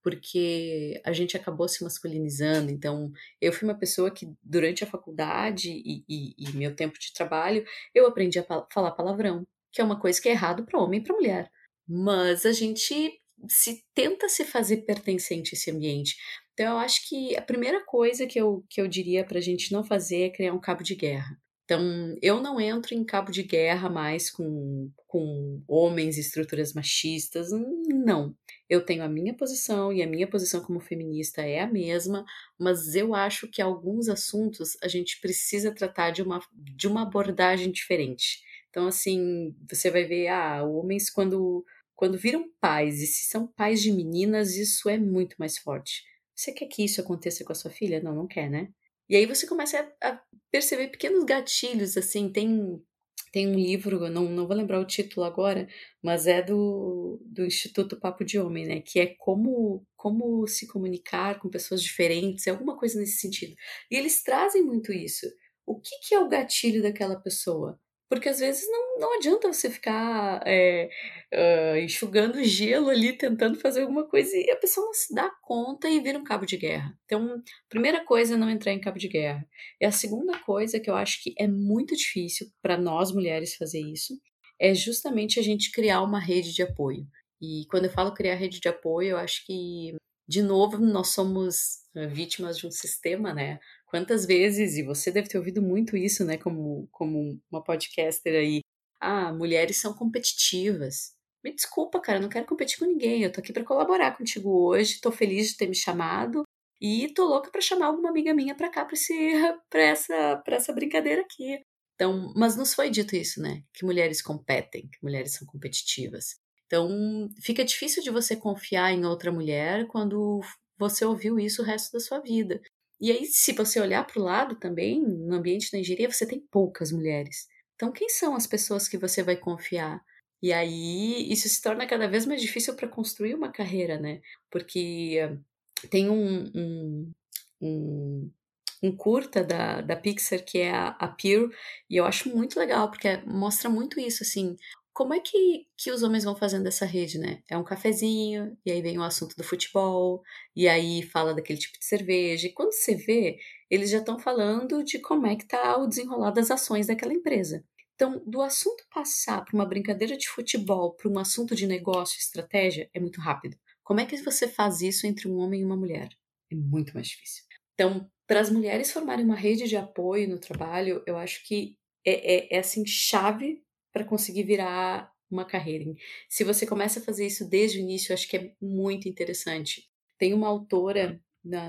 porque a gente acabou se masculinizando. Então, eu fui uma pessoa que, durante a faculdade e, e, e meu tempo de trabalho, eu aprendi a falar palavrão, que é uma coisa que é errado para homem e para mulher. Mas a gente se tenta se fazer pertencente a esse ambiente. Então, eu acho que a primeira coisa que eu, que eu diria para a gente não fazer é criar um cabo de guerra. Então, eu não entro em cabo de guerra mais com, com homens e estruturas machistas, não. Eu tenho a minha posição e a minha posição como feminista é a mesma, mas eu acho que alguns assuntos a gente precisa tratar de uma, de uma abordagem diferente. Então, assim, você vai ver, ah, homens quando, quando viram pais, e se são pais de meninas, isso é muito mais forte. Você quer que isso aconteça com a sua filha? Não, não quer, né? E aí você começa a, a perceber pequenos gatilhos, assim, tem tem um livro, não, não vou lembrar o título agora, mas é do, do Instituto Papo de Homem, né? Que é como, como se comunicar com pessoas diferentes, é alguma coisa nesse sentido. E eles trazem muito isso. O que, que é o gatilho daquela pessoa? Porque às vezes não, não adianta você ficar é, uh, enxugando gelo ali, tentando fazer alguma coisa e a pessoa não se dá conta e vira um cabo de guerra. Então, primeira coisa é não entrar em cabo de guerra. E a segunda coisa que eu acho que é muito difícil para nós mulheres fazer isso é justamente a gente criar uma rede de apoio. E quando eu falo criar rede de apoio, eu acho que, de novo, nós somos vítimas de um sistema, né? Quantas vezes, e você deve ter ouvido muito isso, né, como, como uma podcaster aí, ah, mulheres são competitivas. Me desculpa, cara, eu não quero competir com ninguém. Eu tô aqui para colaborar contigo hoje, tô feliz de ter me chamado e tô louca para chamar alguma amiga minha para cá para essa para essa brincadeira aqui. Então, mas nos foi dito isso, né? Que mulheres competem, que mulheres são competitivas. Então, fica difícil de você confiar em outra mulher quando você ouviu isso o resto da sua vida. E aí, se você olhar para o lado também, no ambiente da engenharia, você tem poucas mulheres. Então, quem são as pessoas que você vai confiar? E aí, isso se torna cada vez mais difícil para construir uma carreira, né? Porque tem um, um, um, um, curta da, da Pixar que é a, a Peer, e eu acho muito legal, porque mostra muito isso, assim, como é que, que os homens vão fazendo essa rede, né? É um cafezinho, e aí vem o assunto do futebol, e aí fala daquele tipo de cerveja. E quando você vê, eles já estão falando de como é que tá o desenrolar das ações daquela empresa. Então, do assunto passar para uma brincadeira de futebol para um assunto de negócio, estratégia, é muito rápido. Como é que você faz isso entre um homem e uma mulher? É muito mais difícil. Então, para as mulheres formarem uma rede de apoio no trabalho, eu acho que é, é, é assim chave para conseguir virar uma carreira. Se você começa a fazer isso desde o início, eu acho que é muito interessante. Tem uma autora,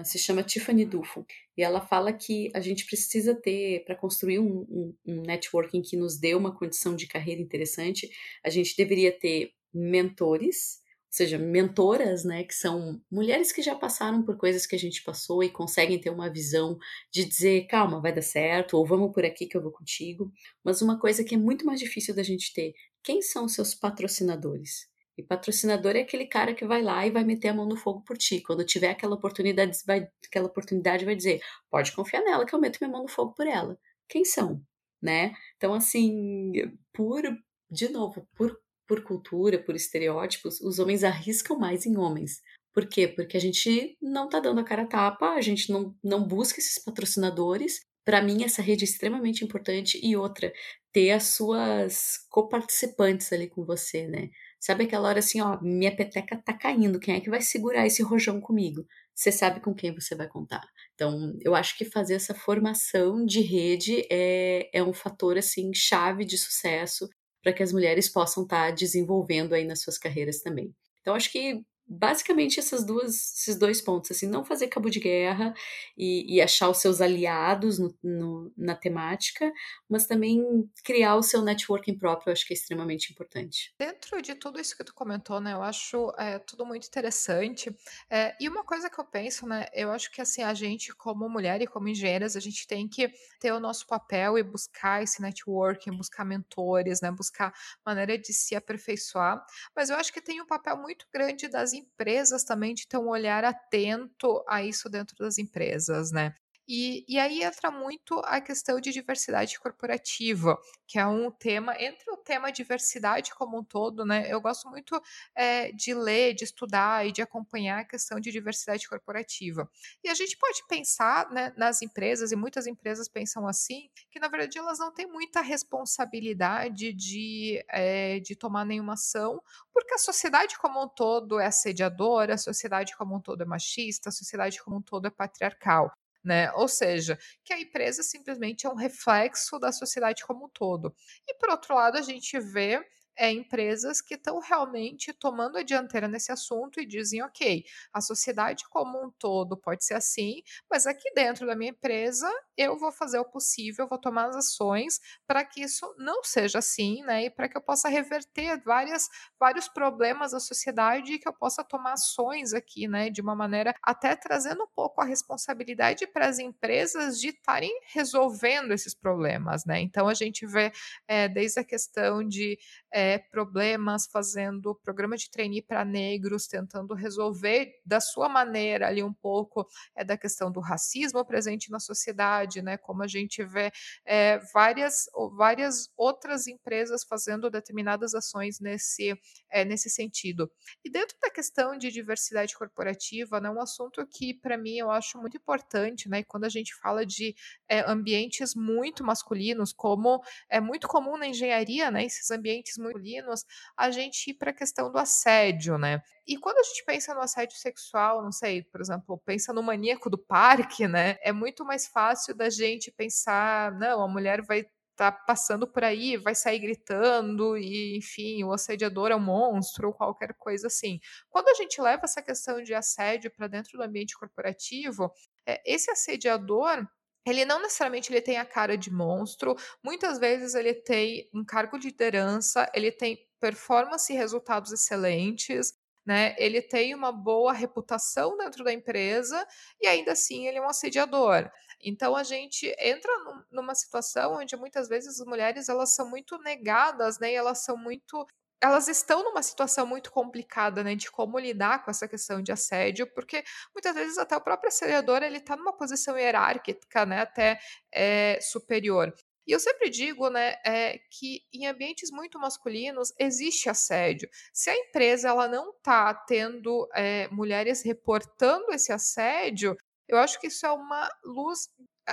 se chama Tiffany Duffo, e ela fala que a gente precisa ter, para construir um, um, um networking que nos dê uma condição de carreira interessante, a gente deveria ter mentores, seja, mentoras, né, que são mulheres que já passaram por coisas que a gente passou e conseguem ter uma visão de dizer, calma, vai dar certo, ou vamos por aqui que eu vou contigo. Mas uma coisa que é muito mais difícil da gente ter, quem são os seus patrocinadores? E patrocinador é aquele cara que vai lá e vai meter a mão no fogo por ti. Quando tiver aquela oportunidade, vai, aquela oportunidade vai dizer, pode confiar nela que eu meto minha mão no fogo por ela. Quem são? Né? Então, assim, por, de novo, por por cultura, por estereótipos, os homens arriscam mais em homens. Por quê? Porque a gente não tá dando a cara a tapa, a gente não, não busca esses patrocinadores. Para mim, essa rede é extremamente importante. E outra, ter as suas coparticipantes ali com você, né? Sabe aquela hora assim, ó, minha peteca tá caindo, quem é que vai segurar esse rojão comigo? Você sabe com quem você vai contar. Então, eu acho que fazer essa formação de rede é, é um fator, assim, chave de sucesso para que as mulheres possam estar tá desenvolvendo aí nas suas carreiras também. Então, acho que basicamente essas duas, esses dois pontos, assim, não fazer cabo de guerra e, e achar os seus aliados no, no, na temática, mas também criar o seu networking próprio, eu acho que é extremamente importante. Dentro de tudo isso que tu comentou, né, eu acho é, tudo muito interessante. É, e uma coisa que eu penso, né, eu acho que assim, a gente, como mulher e como engenheiras, a gente tem que ter o nosso papel e buscar esse networking, buscar mentores, né, buscar maneira de se aperfeiçoar. Mas eu acho que tem um papel muito grande das empresas também de ter um olhar atento a isso dentro das empresas, né? E, e aí entra muito a questão de diversidade corporativa, que é um tema, entre o tema diversidade como um todo, né? Eu gosto muito é, de ler, de estudar e de acompanhar a questão de diversidade corporativa. E a gente pode pensar né, nas empresas, e muitas empresas pensam assim, que na verdade elas não têm muita responsabilidade de, é, de tomar nenhuma ação, porque a sociedade como um todo é assediadora, a sociedade como um todo é machista, a sociedade como um todo é patriarcal né? Ou seja, que a empresa simplesmente é um reflexo da sociedade como um todo. E por outro lado, a gente vê é, empresas que estão realmente tomando a dianteira nesse assunto e dizem, ok, a sociedade como um todo pode ser assim, mas aqui dentro da minha empresa eu vou fazer o possível, vou tomar as ações para que isso não seja assim, né? E para que eu possa reverter várias, vários problemas da sociedade e que eu possa tomar ações aqui, né? De uma maneira até trazendo um pouco a responsabilidade para as empresas de estarem resolvendo esses problemas, né? Então a gente vê é, desde a questão de é, problemas, fazendo programa de trainee para negros, tentando resolver da sua maneira ali um pouco é, da questão do racismo presente na sociedade, né? Como a gente vê é, várias, várias outras empresas fazendo determinadas ações nesse, é, nesse sentido. E dentro da questão de diversidade corporativa, né, um assunto que para mim eu acho muito importante, né? Quando a gente fala de é, ambientes muito masculinos, como é muito comum na engenharia, né? Esses ambientes muito masculinos, a gente ir para a questão do assédio, né? E quando a gente pensa no assédio sexual, não sei, por exemplo, pensa no maníaco do parque, né? É muito mais fácil da gente pensar, não, a mulher vai tá passando por aí, vai sair gritando e, enfim, o assediador é um monstro ou qualquer coisa assim. Quando a gente leva essa questão de assédio para dentro do ambiente corporativo, é, esse assediador ele não necessariamente ele tem a cara de monstro, muitas vezes ele tem um cargo de liderança, ele tem performance e resultados excelentes, né? Ele tem uma boa reputação dentro da empresa e ainda assim ele é um assediador. Então a gente entra numa situação onde muitas vezes as mulheres elas são muito negadas, né? E elas são muito elas estão numa situação muito complicada, né, de como lidar com essa questão de assédio, porque muitas vezes até o próprio assediador ele está numa posição hierárquica, né, até é, superior. E eu sempre digo, né, é, que em ambientes muito masculinos existe assédio. Se a empresa ela não está tendo é, mulheres reportando esse assédio, eu acho que isso é uma luz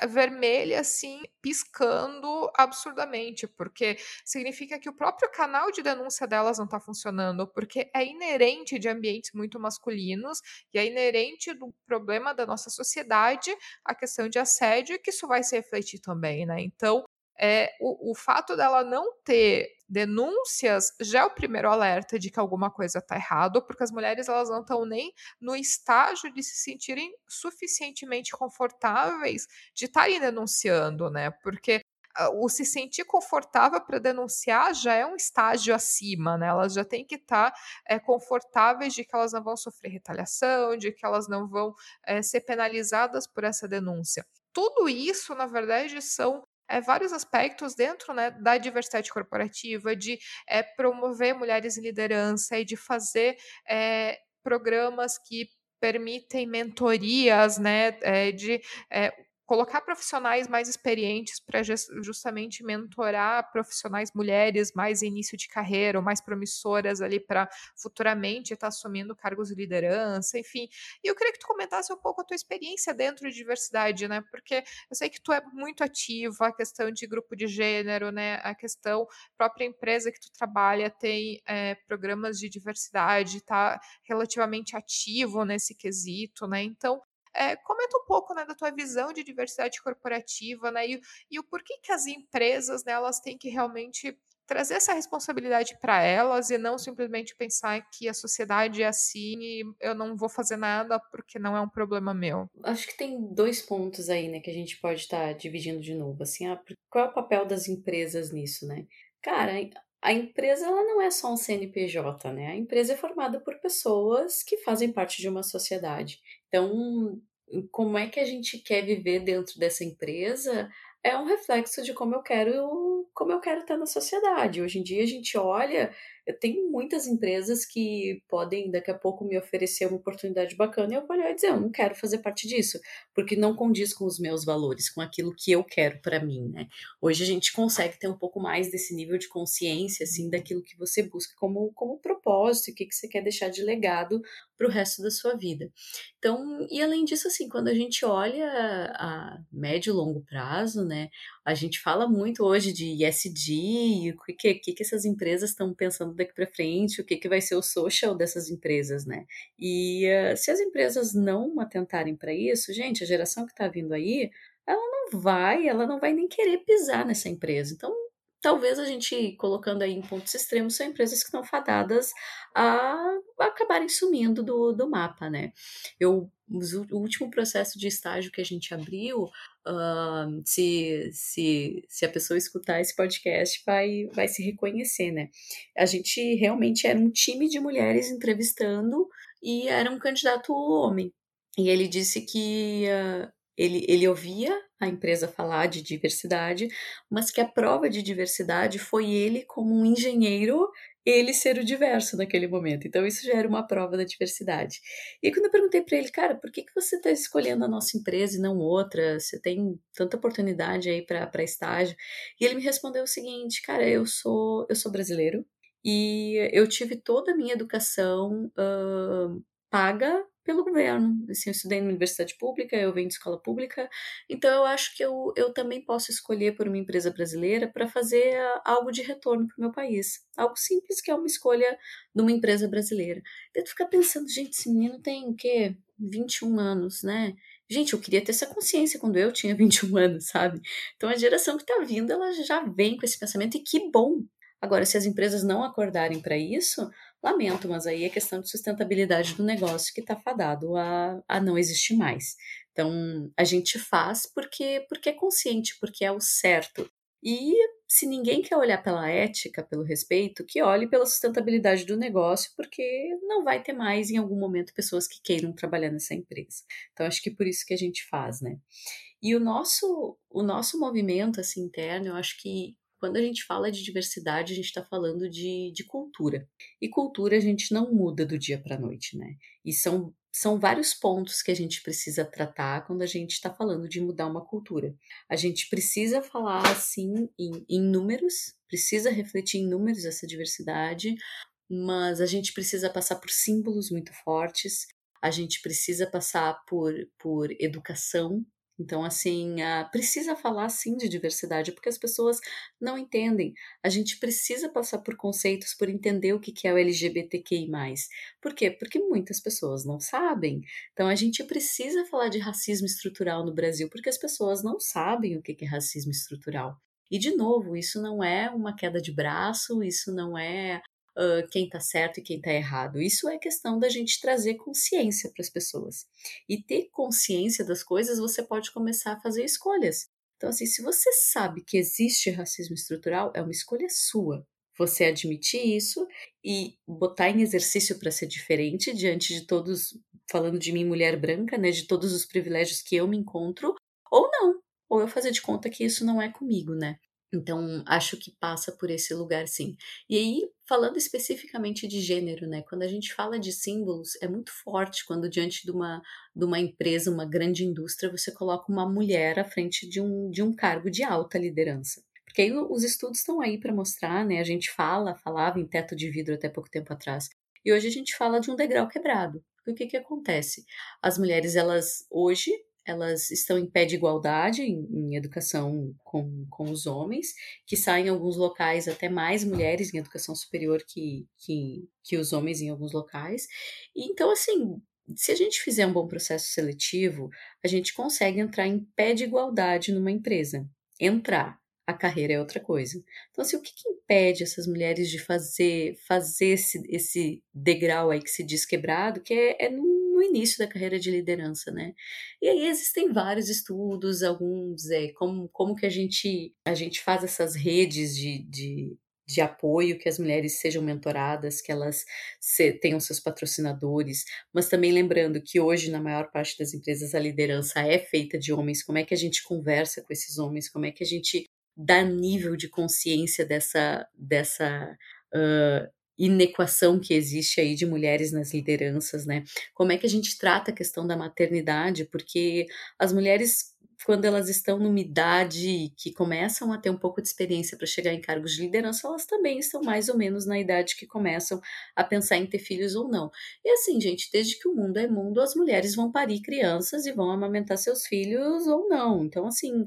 vermelha, assim, piscando absurdamente, porque significa que o próprio canal de denúncia delas não está funcionando, porque é inerente de ambientes muito masculinos e é inerente do problema da nossa sociedade a questão de assédio, que isso vai se refletir também, né? Então, é, o, o fato dela não ter denúncias já é o primeiro alerta de que alguma coisa está errado, porque as mulheres elas não estão nem no estágio de se sentirem suficientemente confortáveis de estarem denunciando, né? Porque o se sentir confortável para denunciar já é um estágio acima, né? Elas já têm que estar tá, é, confortáveis de que elas não vão sofrer retaliação, de que elas não vão é, ser penalizadas por essa denúncia. Tudo isso, na verdade, são é, vários aspectos dentro né, da diversidade corporativa, de é, promover mulheres em liderança e de fazer é, programas que permitem mentorias, né, de colocar profissionais mais experientes para justamente mentorar profissionais mulheres mais início de carreira ou mais promissoras ali para futuramente estar tá assumindo cargos de liderança, enfim. E eu queria que tu comentasse um pouco a tua experiência dentro de diversidade, né? Porque eu sei que tu é muito ativa, a questão de grupo de gênero, né? A questão própria empresa que tu trabalha tem é, programas de diversidade, tá relativamente ativo nesse quesito, né? Então, é, comenta um pouco né, da tua visão de diversidade corporativa né, e, e o porquê que as empresas né, elas têm que realmente trazer essa responsabilidade para elas e não simplesmente pensar que a sociedade é assim e eu não vou fazer nada porque não é um problema meu. Acho que tem dois pontos aí, né, que a gente pode estar tá dividindo de novo. Assim, ah, qual é o papel das empresas nisso, né? Cara, a empresa ela não é só um CNPJ, né? A empresa é formada por pessoas que fazem parte de uma sociedade. Então, como é que a gente quer viver dentro dessa empresa? é um reflexo de como eu quero como eu quero estar na sociedade. Hoje em dia a gente olha eu tenho muitas empresas que podem daqui a pouco me oferecer uma oportunidade bacana e eu vou olhar e dizer, eu não quero fazer parte disso, porque não condiz com os meus valores, com aquilo que eu quero para mim, né? Hoje a gente consegue ter um pouco mais desse nível de consciência, assim, daquilo que você busca como, como propósito o que, que você quer deixar de legado para o resto da sua vida. Então, e além disso, assim, quando a gente olha a médio e longo prazo, né, a gente fala muito hoje de ESG, o que, que, que essas empresas estão pensando daqui para frente, o que, que vai ser o social dessas empresas, né? E uh, se as empresas não atentarem para isso, gente, a geração que está vindo aí, ela não vai, ela não vai nem querer pisar nessa empresa. Então, talvez a gente colocando aí em pontos extremos são empresas que estão fadadas a, acabarem sumindo do, do mapa, né? Eu, o último processo de estágio que a gente abriu, uh, se, se, se a pessoa escutar esse podcast, vai, vai se reconhecer, né? A gente realmente era um time de mulheres entrevistando e era um candidato homem. E ele disse que uh, ele, ele ouvia a empresa falar de diversidade, mas que a prova de diversidade foi ele, como um engenheiro, ele ser o diverso naquele momento. Então, isso já era uma prova da diversidade. E quando eu perguntei para ele, cara, por que, que você está escolhendo a nossa empresa e não outra? Você tem tanta oportunidade aí para estágio. E ele me respondeu o seguinte, cara, eu sou, eu sou brasileiro e eu tive toda a minha educação uh, paga pelo governo. Assim, eu estudei na universidade pública, eu venho de escola pública, então eu acho que eu, eu também posso escolher por uma empresa brasileira para fazer algo de retorno para o meu país. Algo simples que é uma escolha de uma empresa brasileira. Daí tu fica pensando, gente, esse menino tem o quê? 21 anos, né? Gente, eu queria ter essa consciência quando eu tinha 21 anos, sabe? Então a geração que está vindo, ela já vem com esse pensamento e que bom. Agora, se as empresas não acordarem para isso, Lamento, mas aí é questão de sustentabilidade do negócio que está fadado a, a não existir mais. Então, a gente faz porque, porque é consciente, porque é o certo. E se ninguém quer olhar pela ética, pelo respeito, que olhe pela sustentabilidade do negócio, porque não vai ter mais em algum momento pessoas que queiram trabalhar nessa empresa. Então acho que por isso que a gente faz, né? E o nosso o nosso movimento assim interno, eu acho que quando a gente fala de diversidade, a gente está falando de, de cultura. E cultura a gente não muda do dia para a noite, né? E são, são vários pontos que a gente precisa tratar quando a gente está falando de mudar uma cultura. A gente precisa falar, assim, em, em números, precisa refletir em números essa diversidade, mas a gente precisa passar por símbolos muito fortes, a gente precisa passar por, por educação então, assim, uh, precisa falar sim de diversidade, porque as pessoas não entendem. A gente precisa passar por conceitos, por entender o que é o LGBTQI. Por quê? Porque muitas pessoas não sabem. Então, a gente precisa falar de racismo estrutural no Brasil, porque as pessoas não sabem o que é racismo estrutural. E, de novo, isso não é uma queda de braço, isso não é uh, quem está certo e quem está errado. Isso é questão da gente trazer consciência para as pessoas. E ter consciência das coisas, você pode começar a fazer escolhas. Então, assim, se você sabe que existe racismo estrutural, é uma escolha sua. Você admitir isso e botar em exercício para ser diferente diante de todos, falando de mim, mulher branca, né, de todos os privilégios que eu me encontro, ou não, ou eu fazer de conta que isso não é comigo, né? Então, acho que passa por esse lugar, sim. E aí, falando especificamente de gênero, né? Quando a gente fala de símbolos, é muito forte quando diante de uma, de uma empresa, uma grande indústria, você coloca uma mulher à frente de um, de um cargo de alta liderança. Porque aí os estudos estão aí para mostrar, né? A gente fala, falava em teto de vidro até pouco tempo atrás. E hoje a gente fala de um degrau quebrado. Porque o que, que acontece? As mulheres, elas hoje elas estão em pé de igualdade em, em, educação com, com os homens, que saem em alguns locais até mais mulheres em educação superior que, que, que os homens em alguns locais. E, então, assim, se a gente fizer um bom processo seletivo, a gente consegue entrar em pé de igualdade numa empresa. Entrar. A carreira é outra coisa. Então, assim, o que, que impede essas mulheres de fazer fazer esse, esse degrau aí que se diz quebrado, que é, é no, início da carreira de liderança, né? E aí existem vários estudos, alguns é como, como que a gente a gente faz essas redes de, de de apoio, que as mulheres sejam mentoradas, que elas se, tenham seus patrocinadores, mas também lembrando que hoje, na maior parte das empresas, a liderança é feita de homens. Como é que a gente conversa com esses homens? Como é que a gente dá nível de consciência dessa, dessa uh, inequação que existe aí de mulheres nas lideranças, né? Como é que a gente trata a questão da maternidade? Porque as mulheres quando elas estão numa idade que começam a ter um pouco de experiência para chegar em cargos de liderança, elas também estão mais ou menos na idade que começam a pensar em ter filhos ou não. E assim, gente, desde que o mundo é mundo, as mulheres vão parir crianças e vão amamentar seus filhos ou não. Então, assim,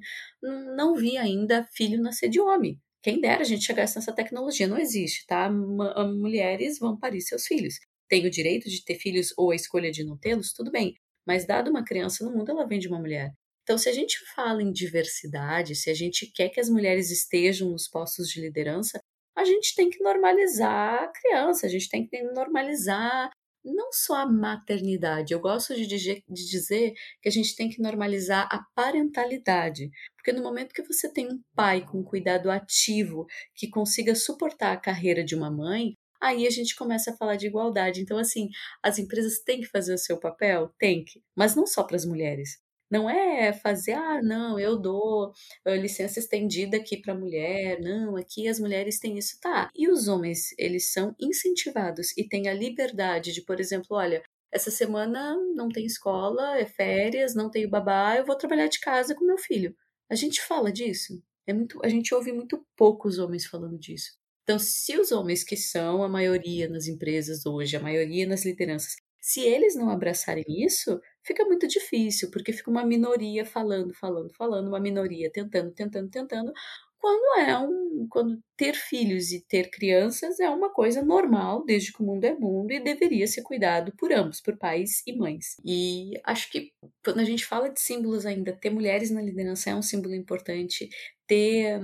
não vi ainda filho nascer de homem. Quem dera a gente chegasse nessa tecnologia, não existe, tá? Mulheres vão parir seus filhos. Tem o direito de ter filhos ou a escolha de não tê-los, tudo bem. Mas dado uma criança no mundo, ela vem de uma mulher. Então, se a gente fala em diversidade, se a gente quer que as mulheres estejam nos postos de liderança, a gente tem que normalizar a criança, a gente tem que normalizar não só a maternidade, eu gosto de dizer, de dizer, que a gente tem que normalizar a parentalidade, porque no momento que você tem um pai com cuidado ativo que consiga suportar a carreira de uma mãe, aí a gente começa a falar de igualdade. Então, assim, as empresas têm que fazer o seu papel? Tem que, mas não só para as mulheres. Não é fazer, ah, não, eu dou uh, licença estendida aqui para mulher, não, aqui as mulheres têm isso, tá. E os homens, eles são incentivados e têm a liberdade de, por exemplo, olha, essa semana não tem escola, é férias, não tenho babá, eu vou trabalhar de casa com meu filho. A gente fala disso. É muito, a gente ouve muito poucos homens falando disso. Então, se os homens que são a maioria nas empresas hoje, a maioria nas lideranças, se eles não abraçarem isso, fica muito difícil, porque fica uma minoria falando, falando, falando, uma minoria tentando, tentando, tentando, quando é um quando ter filhos e ter crianças é uma coisa normal desde que o mundo é mundo e deveria ser cuidado por ambos, por pais e mães. E acho que quando a gente fala de símbolos ainda, ter mulheres na liderança é um símbolo importante, ter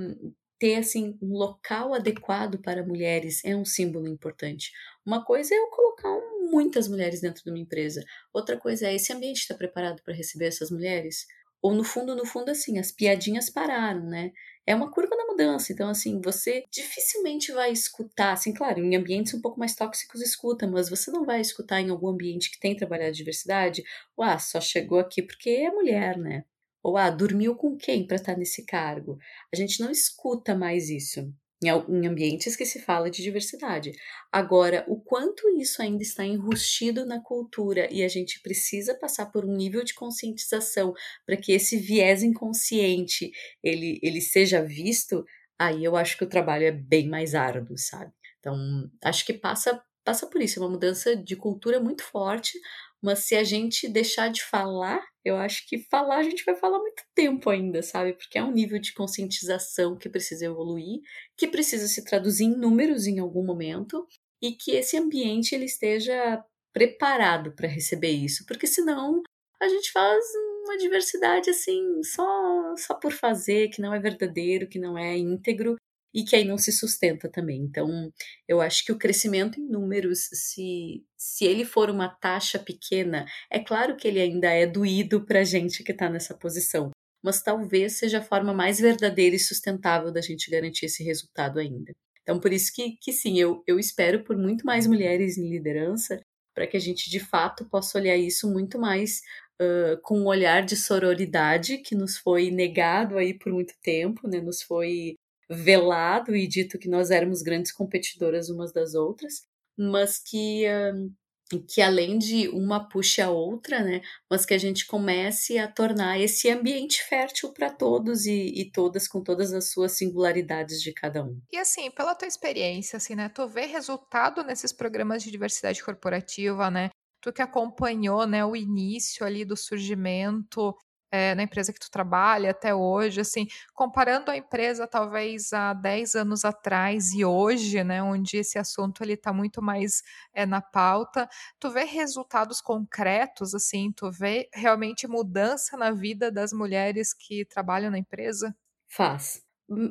ter assim um local adequado para mulheres é um símbolo importante. Uma coisa é eu colocar um, muitas mulheres dentro de uma empresa. Outra coisa é esse ambiente está preparado para receber essas mulheres? Ou no fundo, no fundo assim, as piadinhas pararam, né? É uma curva da mudança. Então, assim, você dificilmente vai escutar, assim, claro, em ambientes um pouco mais tóxicos escuta, mas você não vai escutar em algum ambiente que tem trabalhado diversidade, ah, só chegou aqui porque é mulher, né? Ou, ah, dormiu com quem para estar tá nesse cargo? A gente não escuta mais isso em ambientes que se fala de diversidade. Agora, o quanto isso ainda está enrustido na cultura e a gente precisa passar por um nível de conscientização para que esse viés inconsciente ele, ele seja visto, aí eu acho que o trabalho é bem mais árduo, sabe? Então, acho que passa passa por isso, é uma mudança de cultura muito forte, mas se a gente deixar de falar, eu acho que falar a gente vai falar muito tempo ainda, sabe? Porque é um nível de conscientização que precisa evoluir, que precisa se traduzir em números em algum momento e que esse ambiente ele esteja preparado para receber isso, porque senão a gente faz uma diversidade assim só só por fazer, que não é verdadeiro, que não é íntegro e que aí não se sustenta também. Então, eu acho que o crescimento em números, se, se ele for uma taxa pequena, é claro que ele ainda é doído para a gente que está nessa posição, mas talvez seja a forma mais verdadeira e sustentável da gente garantir esse resultado ainda. Então, por isso que, que sim, eu, eu espero por muito mais mulheres em liderança, para que a gente de fato possa olhar isso muito mais uh, com um olhar de sororidade que nos foi negado aí por muito tempo, né? Nos foi velado e dito que nós éramos grandes competidoras umas das outras, mas que que além de uma puxe a outra, né, mas que a gente comece a tornar esse ambiente fértil para todos e, e, todas com todas as suas singularidades de cada um. E assim, pela tua experiência, assim, né, tu vê resultado nesses programas de diversidade corporativa, né? Tu que acompanhou, né, o início ali do surgimento é, na empresa que tu trabalha até hoje, assim, comparando a empresa talvez há 10 anos atrás e hoje, né, onde esse assunto ele está muito mais é, na pauta, tu vê resultados concretos, assim, tu vê realmente mudança na vida das mulheres que trabalham na empresa? Faz.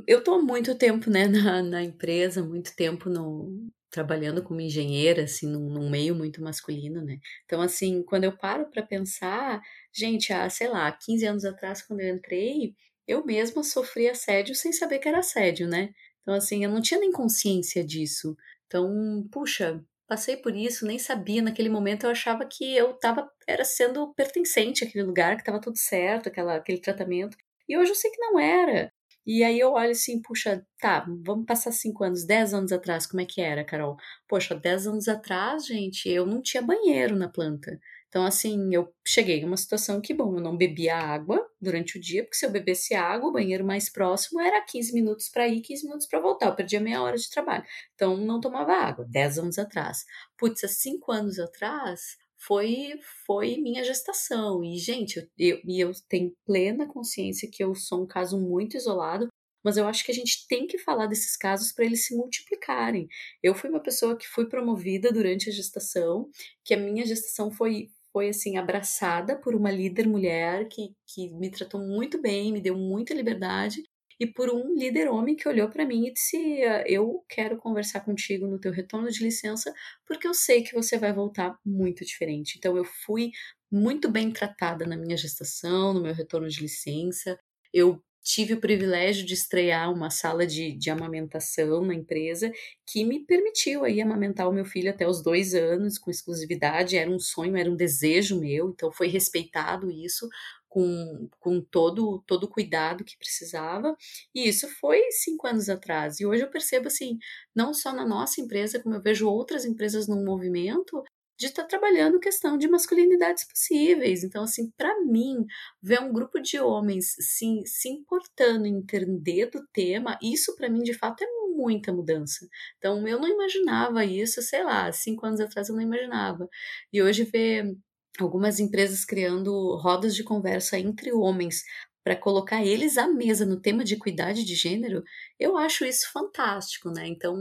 eu tô muito tempo, né, na, na empresa, muito tempo no, trabalhando como engenheira, assim, num, num, meio muito masculino, né? Então, assim, quando eu paro para pensar, gente, há, sei lá, 15 anos atrás, quando eu entrei, eu mesma sofri assédio sem saber que era assédio, né? Então, assim, eu não tinha nem consciência disso. Então, puxa, passei por isso, nem sabia. Naquele momento eu achava que eu tava, era sendo pertencente àquele lugar, que tava tudo certo, aquela, aquele tratamento. E hoje eu sei que não era. E aí eu olho assim, puxa, tá, vamos passar cinco anos, dez anos atrás, como é que era, Carol? Poxa, dez anos atrás, gente, eu não tinha banheiro na planta. Então, assim, eu cheguei em uma situação que, bom, eu não bebia água durante o dia, porque se eu bebesse água, o banheiro mais próximo era 15 minutos para ir, 15 minutos para voltar. Eu perdia meia hora de trabalho. Então, não tomava água, 10 anos atrás. Putz, há 5 anos atrás, foi foi minha gestação. E, gente, eu, eu, eu tenho plena consciência que eu sou um caso muito isolado, mas eu acho que a gente tem que falar desses casos para eles se multiplicarem. Eu fui uma pessoa que fui promovida durante a gestação, que a minha gestação foi foi assim abraçada por uma líder mulher que, que me tratou muito bem, me deu muita liberdade e por um líder homem que olhou para mim e disse: ah, Eu quero conversar contigo no teu retorno de licença, porque eu sei que você vai voltar muito diferente. Então, eu fui muito bem tratada na minha gestação, no meu retorno de licença. Eu tive o privilégio de estrear uma sala de, de amamentação na empresa que me permitiu aí amamentar o meu filho até os dois anos com exclusividade. Era um sonho, era um desejo meu, então foi respeitado isso com, com todo todo o cuidado que precisava. E isso foi cinco anos atrás. E hoje eu percebo assim, não só na nossa empresa, como eu vejo outras empresas no movimento, de estar tá trabalhando questão de masculinidades possíveis. Então, assim, para mim, ver um grupo de homens se, se importando entender do tema, isso para mim, de fato, é muita mudança. Então, eu não imaginava isso, sei lá, cinco anos atrás eu não imaginava. E hoje ver algumas empresas criando rodas de conversa entre homens para colocar eles à mesa no tema de equidade de gênero, eu acho isso fantástico, né? Então,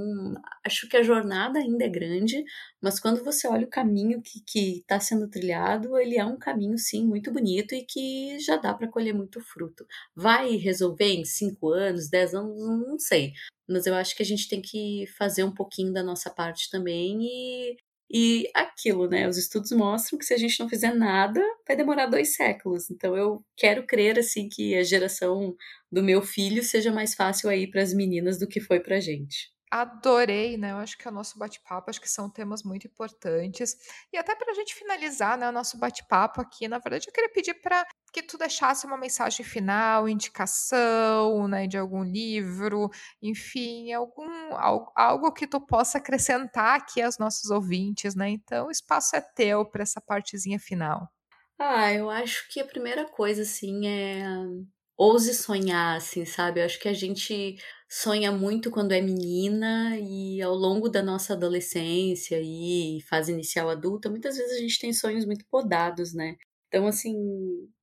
acho que a jornada ainda é grande, mas quando você olha o caminho que está sendo trilhado, ele é um caminho, sim, muito bonito e que já dá para colher muito fruto. Vai resolver em cinco anos, dez anos, não sei. Mas eu acho que a gente tem que fazer um pouquinho da nossa parte também e e aquilo, né? Os estudos mostram que se a gente não fizer nada, vai demorar dois séculos. Então eu quero crer assim que a geração do meu filho seja mais fácil aí para as meninas do que foi para a gente. Adorei, né? Eu acho que é o nosso bate-papo, acho que são temas muito importantes. E até para a gente finalizar, né, o nosso bate-papo aqui, na verdade, eu queria pedir para que tu deixasse uma mensagem final, indicação, né, de algum livro, enfim, algum algo, que tu possa acrescentar aqui aos nossos ouvintes, né? Então, o espaço é teu para essa partezinha final. Ah, eu acho que a primeira coisa, assim, é ouse sonhar, assim, sabe? Eu acho que a gente sonha muito quando é menina e ao longo da nossa adolescência e fase inicial adulta, muitas vezes a gente tem sonhos muito podados, né? Então, assim,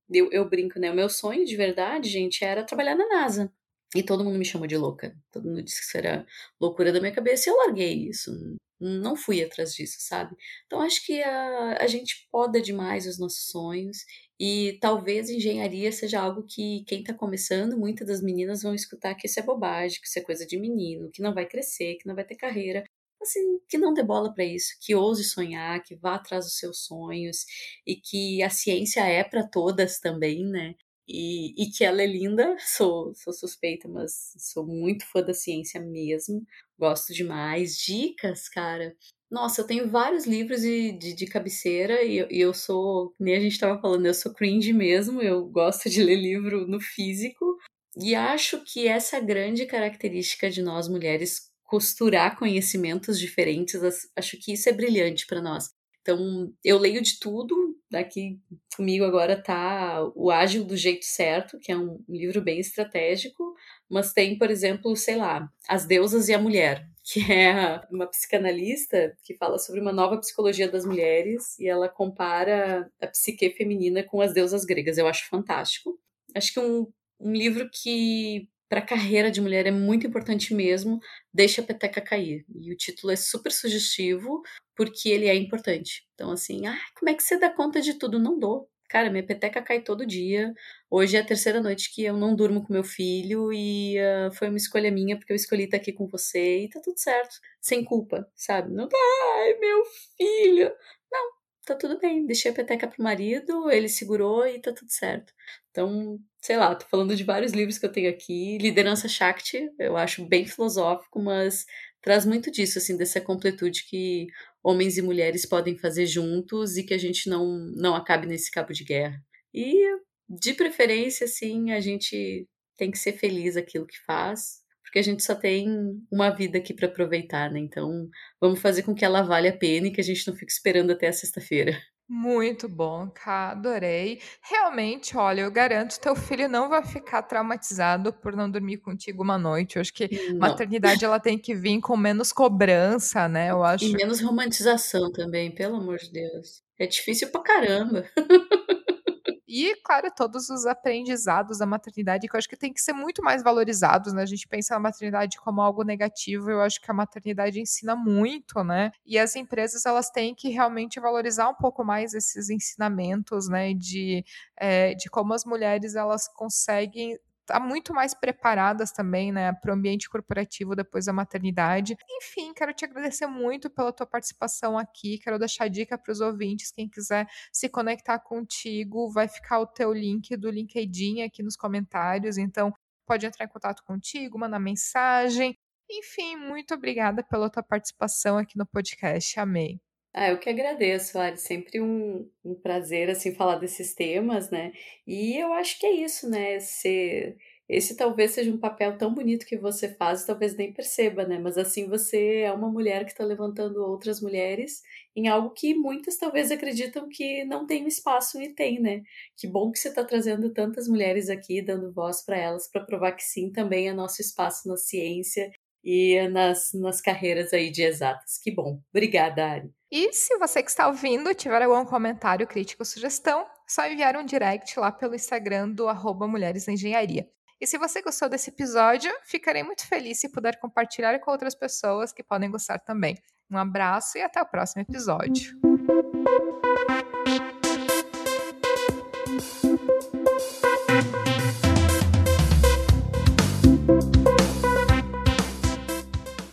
eu, eu brinco, né? O meu sonho de verdade, gente, era trabalhar na NASA. E todo mundo me chamou de louca. Todo mundo disse que isso era loucura da minha cabeça e eu larguei isso. Não fui atrás disso, sabe? Então acho que a, a gente poda demais os nossos sonhos e talvez engenharia seja algo que quem está começando, muitas das meninas vão escutar que isso é bobagem, que isso é coisa de menino, que não vai crescer, que não vai ter carreira assim, que não dê bola para isso, que ouse sonhar, que vá atrás dos seus sonhos e que a ciência é para todas também, né? E, e, que ela é linda, sou, sou suspeita, mas sou muito fã da ciência mesmo, gosto demais. Dicas, cara. Nossa, eu tenho vários livros de, de, de cabeceira e e eu sou, nem a gente estava falando, eu sou cringe mesmo, eu gosto de ler livro no físico. E acho que essa grande característica de nós mulheres costurar conhecimentos diferentes, acho que isso é brilhante para nós. Então, eu leio de tudo. Aqui comigo agora tá O Ágil do Jeito Certo, que é um livro bem estratégico, mas tem, por exemplo, sei lá, As Deusas e a Mulher, que é uma psicanalista que fala sobre uma nova psicologia das mulheres e ela compara a psique feminina com as deusas gregas. Eu acho fantástico. Acho que um, um livro que para a carreira de mulher é muito importante mesmo, Deixa a Peteca Cair. E o título é super sugestivo, porque ele é importante. Então, assim, ah, como é que você dá conta de tudo? Não dou. Cara, minha peteca cai todo dia. Hoje é a terceira noite que eu não durmo com meu filho e uh, foi uma escolha minha porque eu escolhi estar aqui com você e tá tudo certo, sem culpa, sabe? Não, ai, meu filho. Não, tá tudo bem. Deixei a peteca pro marido, ele segurou e tá tudo certo. Então, sei lá, tô falando de vários livros que eu tenho aqui. Liderança Shakti, eu acho bem filosófico, mas traz muito disso, assim, dessa completude que homens e mulheres podem fazer juntos e que a gente não, não acabe nesse cabo de guerra. E, de preferência, assim, a gente tem que ser feliz aquilo que faz, porque a gente só tem uma vida aqui para aproveitar, né? Então, vamos fazer com que ela valha a pena e que a gente não fique esperando até a sexta-feira. Muito bom, Ká, adorei. Realmente, olha, eu garanto, teu filho não vai ficar traumatizado por não dormir contigo uma noite. Eu acho que não. maternidade ela tem que vir com menos cobrança, né? Eu acho. E menos romantização também, pelo amor de Deus. É difícil pra caramba. E, claro, todos os aprendizados da maternidade que eu acho que tem que ser muito mais valorizados, né? A gente pensa na maternidade como algo negativo, eu acho que a maternidade ensina muito, né? E as empresas, elas têm que realmente valorizar um pouco mais esses ensinamentos, né? De, é, de como as mulheres, elas conseguem tá muito mais preparadas também, né, para o ambiente corporativo depois da maternidade. Enfim, quero te agradecer muito pela tua participação aqui. Quero deixar dica para os ouvintes, quem quiser se conectar contigo, vai ficar o teu link do LinkedIn aqui nos comentários. Então, pode entrar em contato contigo, mandar mensagem. Enfim, muito obrigada pela tua participação aqui no podcast. Amei. Ah, eu que agradeço, Ari. Sempre um, um prazer, assim, falar desses temas, né? E eu acho que é isso, né? Ser, esse talvez seja um papel tão bonito que você faz, talvez nem perceba, né? Mas assim você é uma mulher que está levantando outras mulheres em algo que muitas talvez acreditam que não tem espaço e tem, né? Que bom que você está trazendo tantas mulheres aqui, dando voz para elas, para provar que sim, também é nosso espaço na ciência e nas, nas carreiras aí de exatas. Que bom. Obrigada, Ari. E se você que está ouvindo tiver algum comentário, crítica ou sugestão, só enviar um direct lá pelo Instagram do arroba Mulheres na Engenharia. E se você gostou desse episódio, ficarei muito feliz se puder compartilhar com outras pessoas que podem gostar também. Um abraço e até o próximo episódio.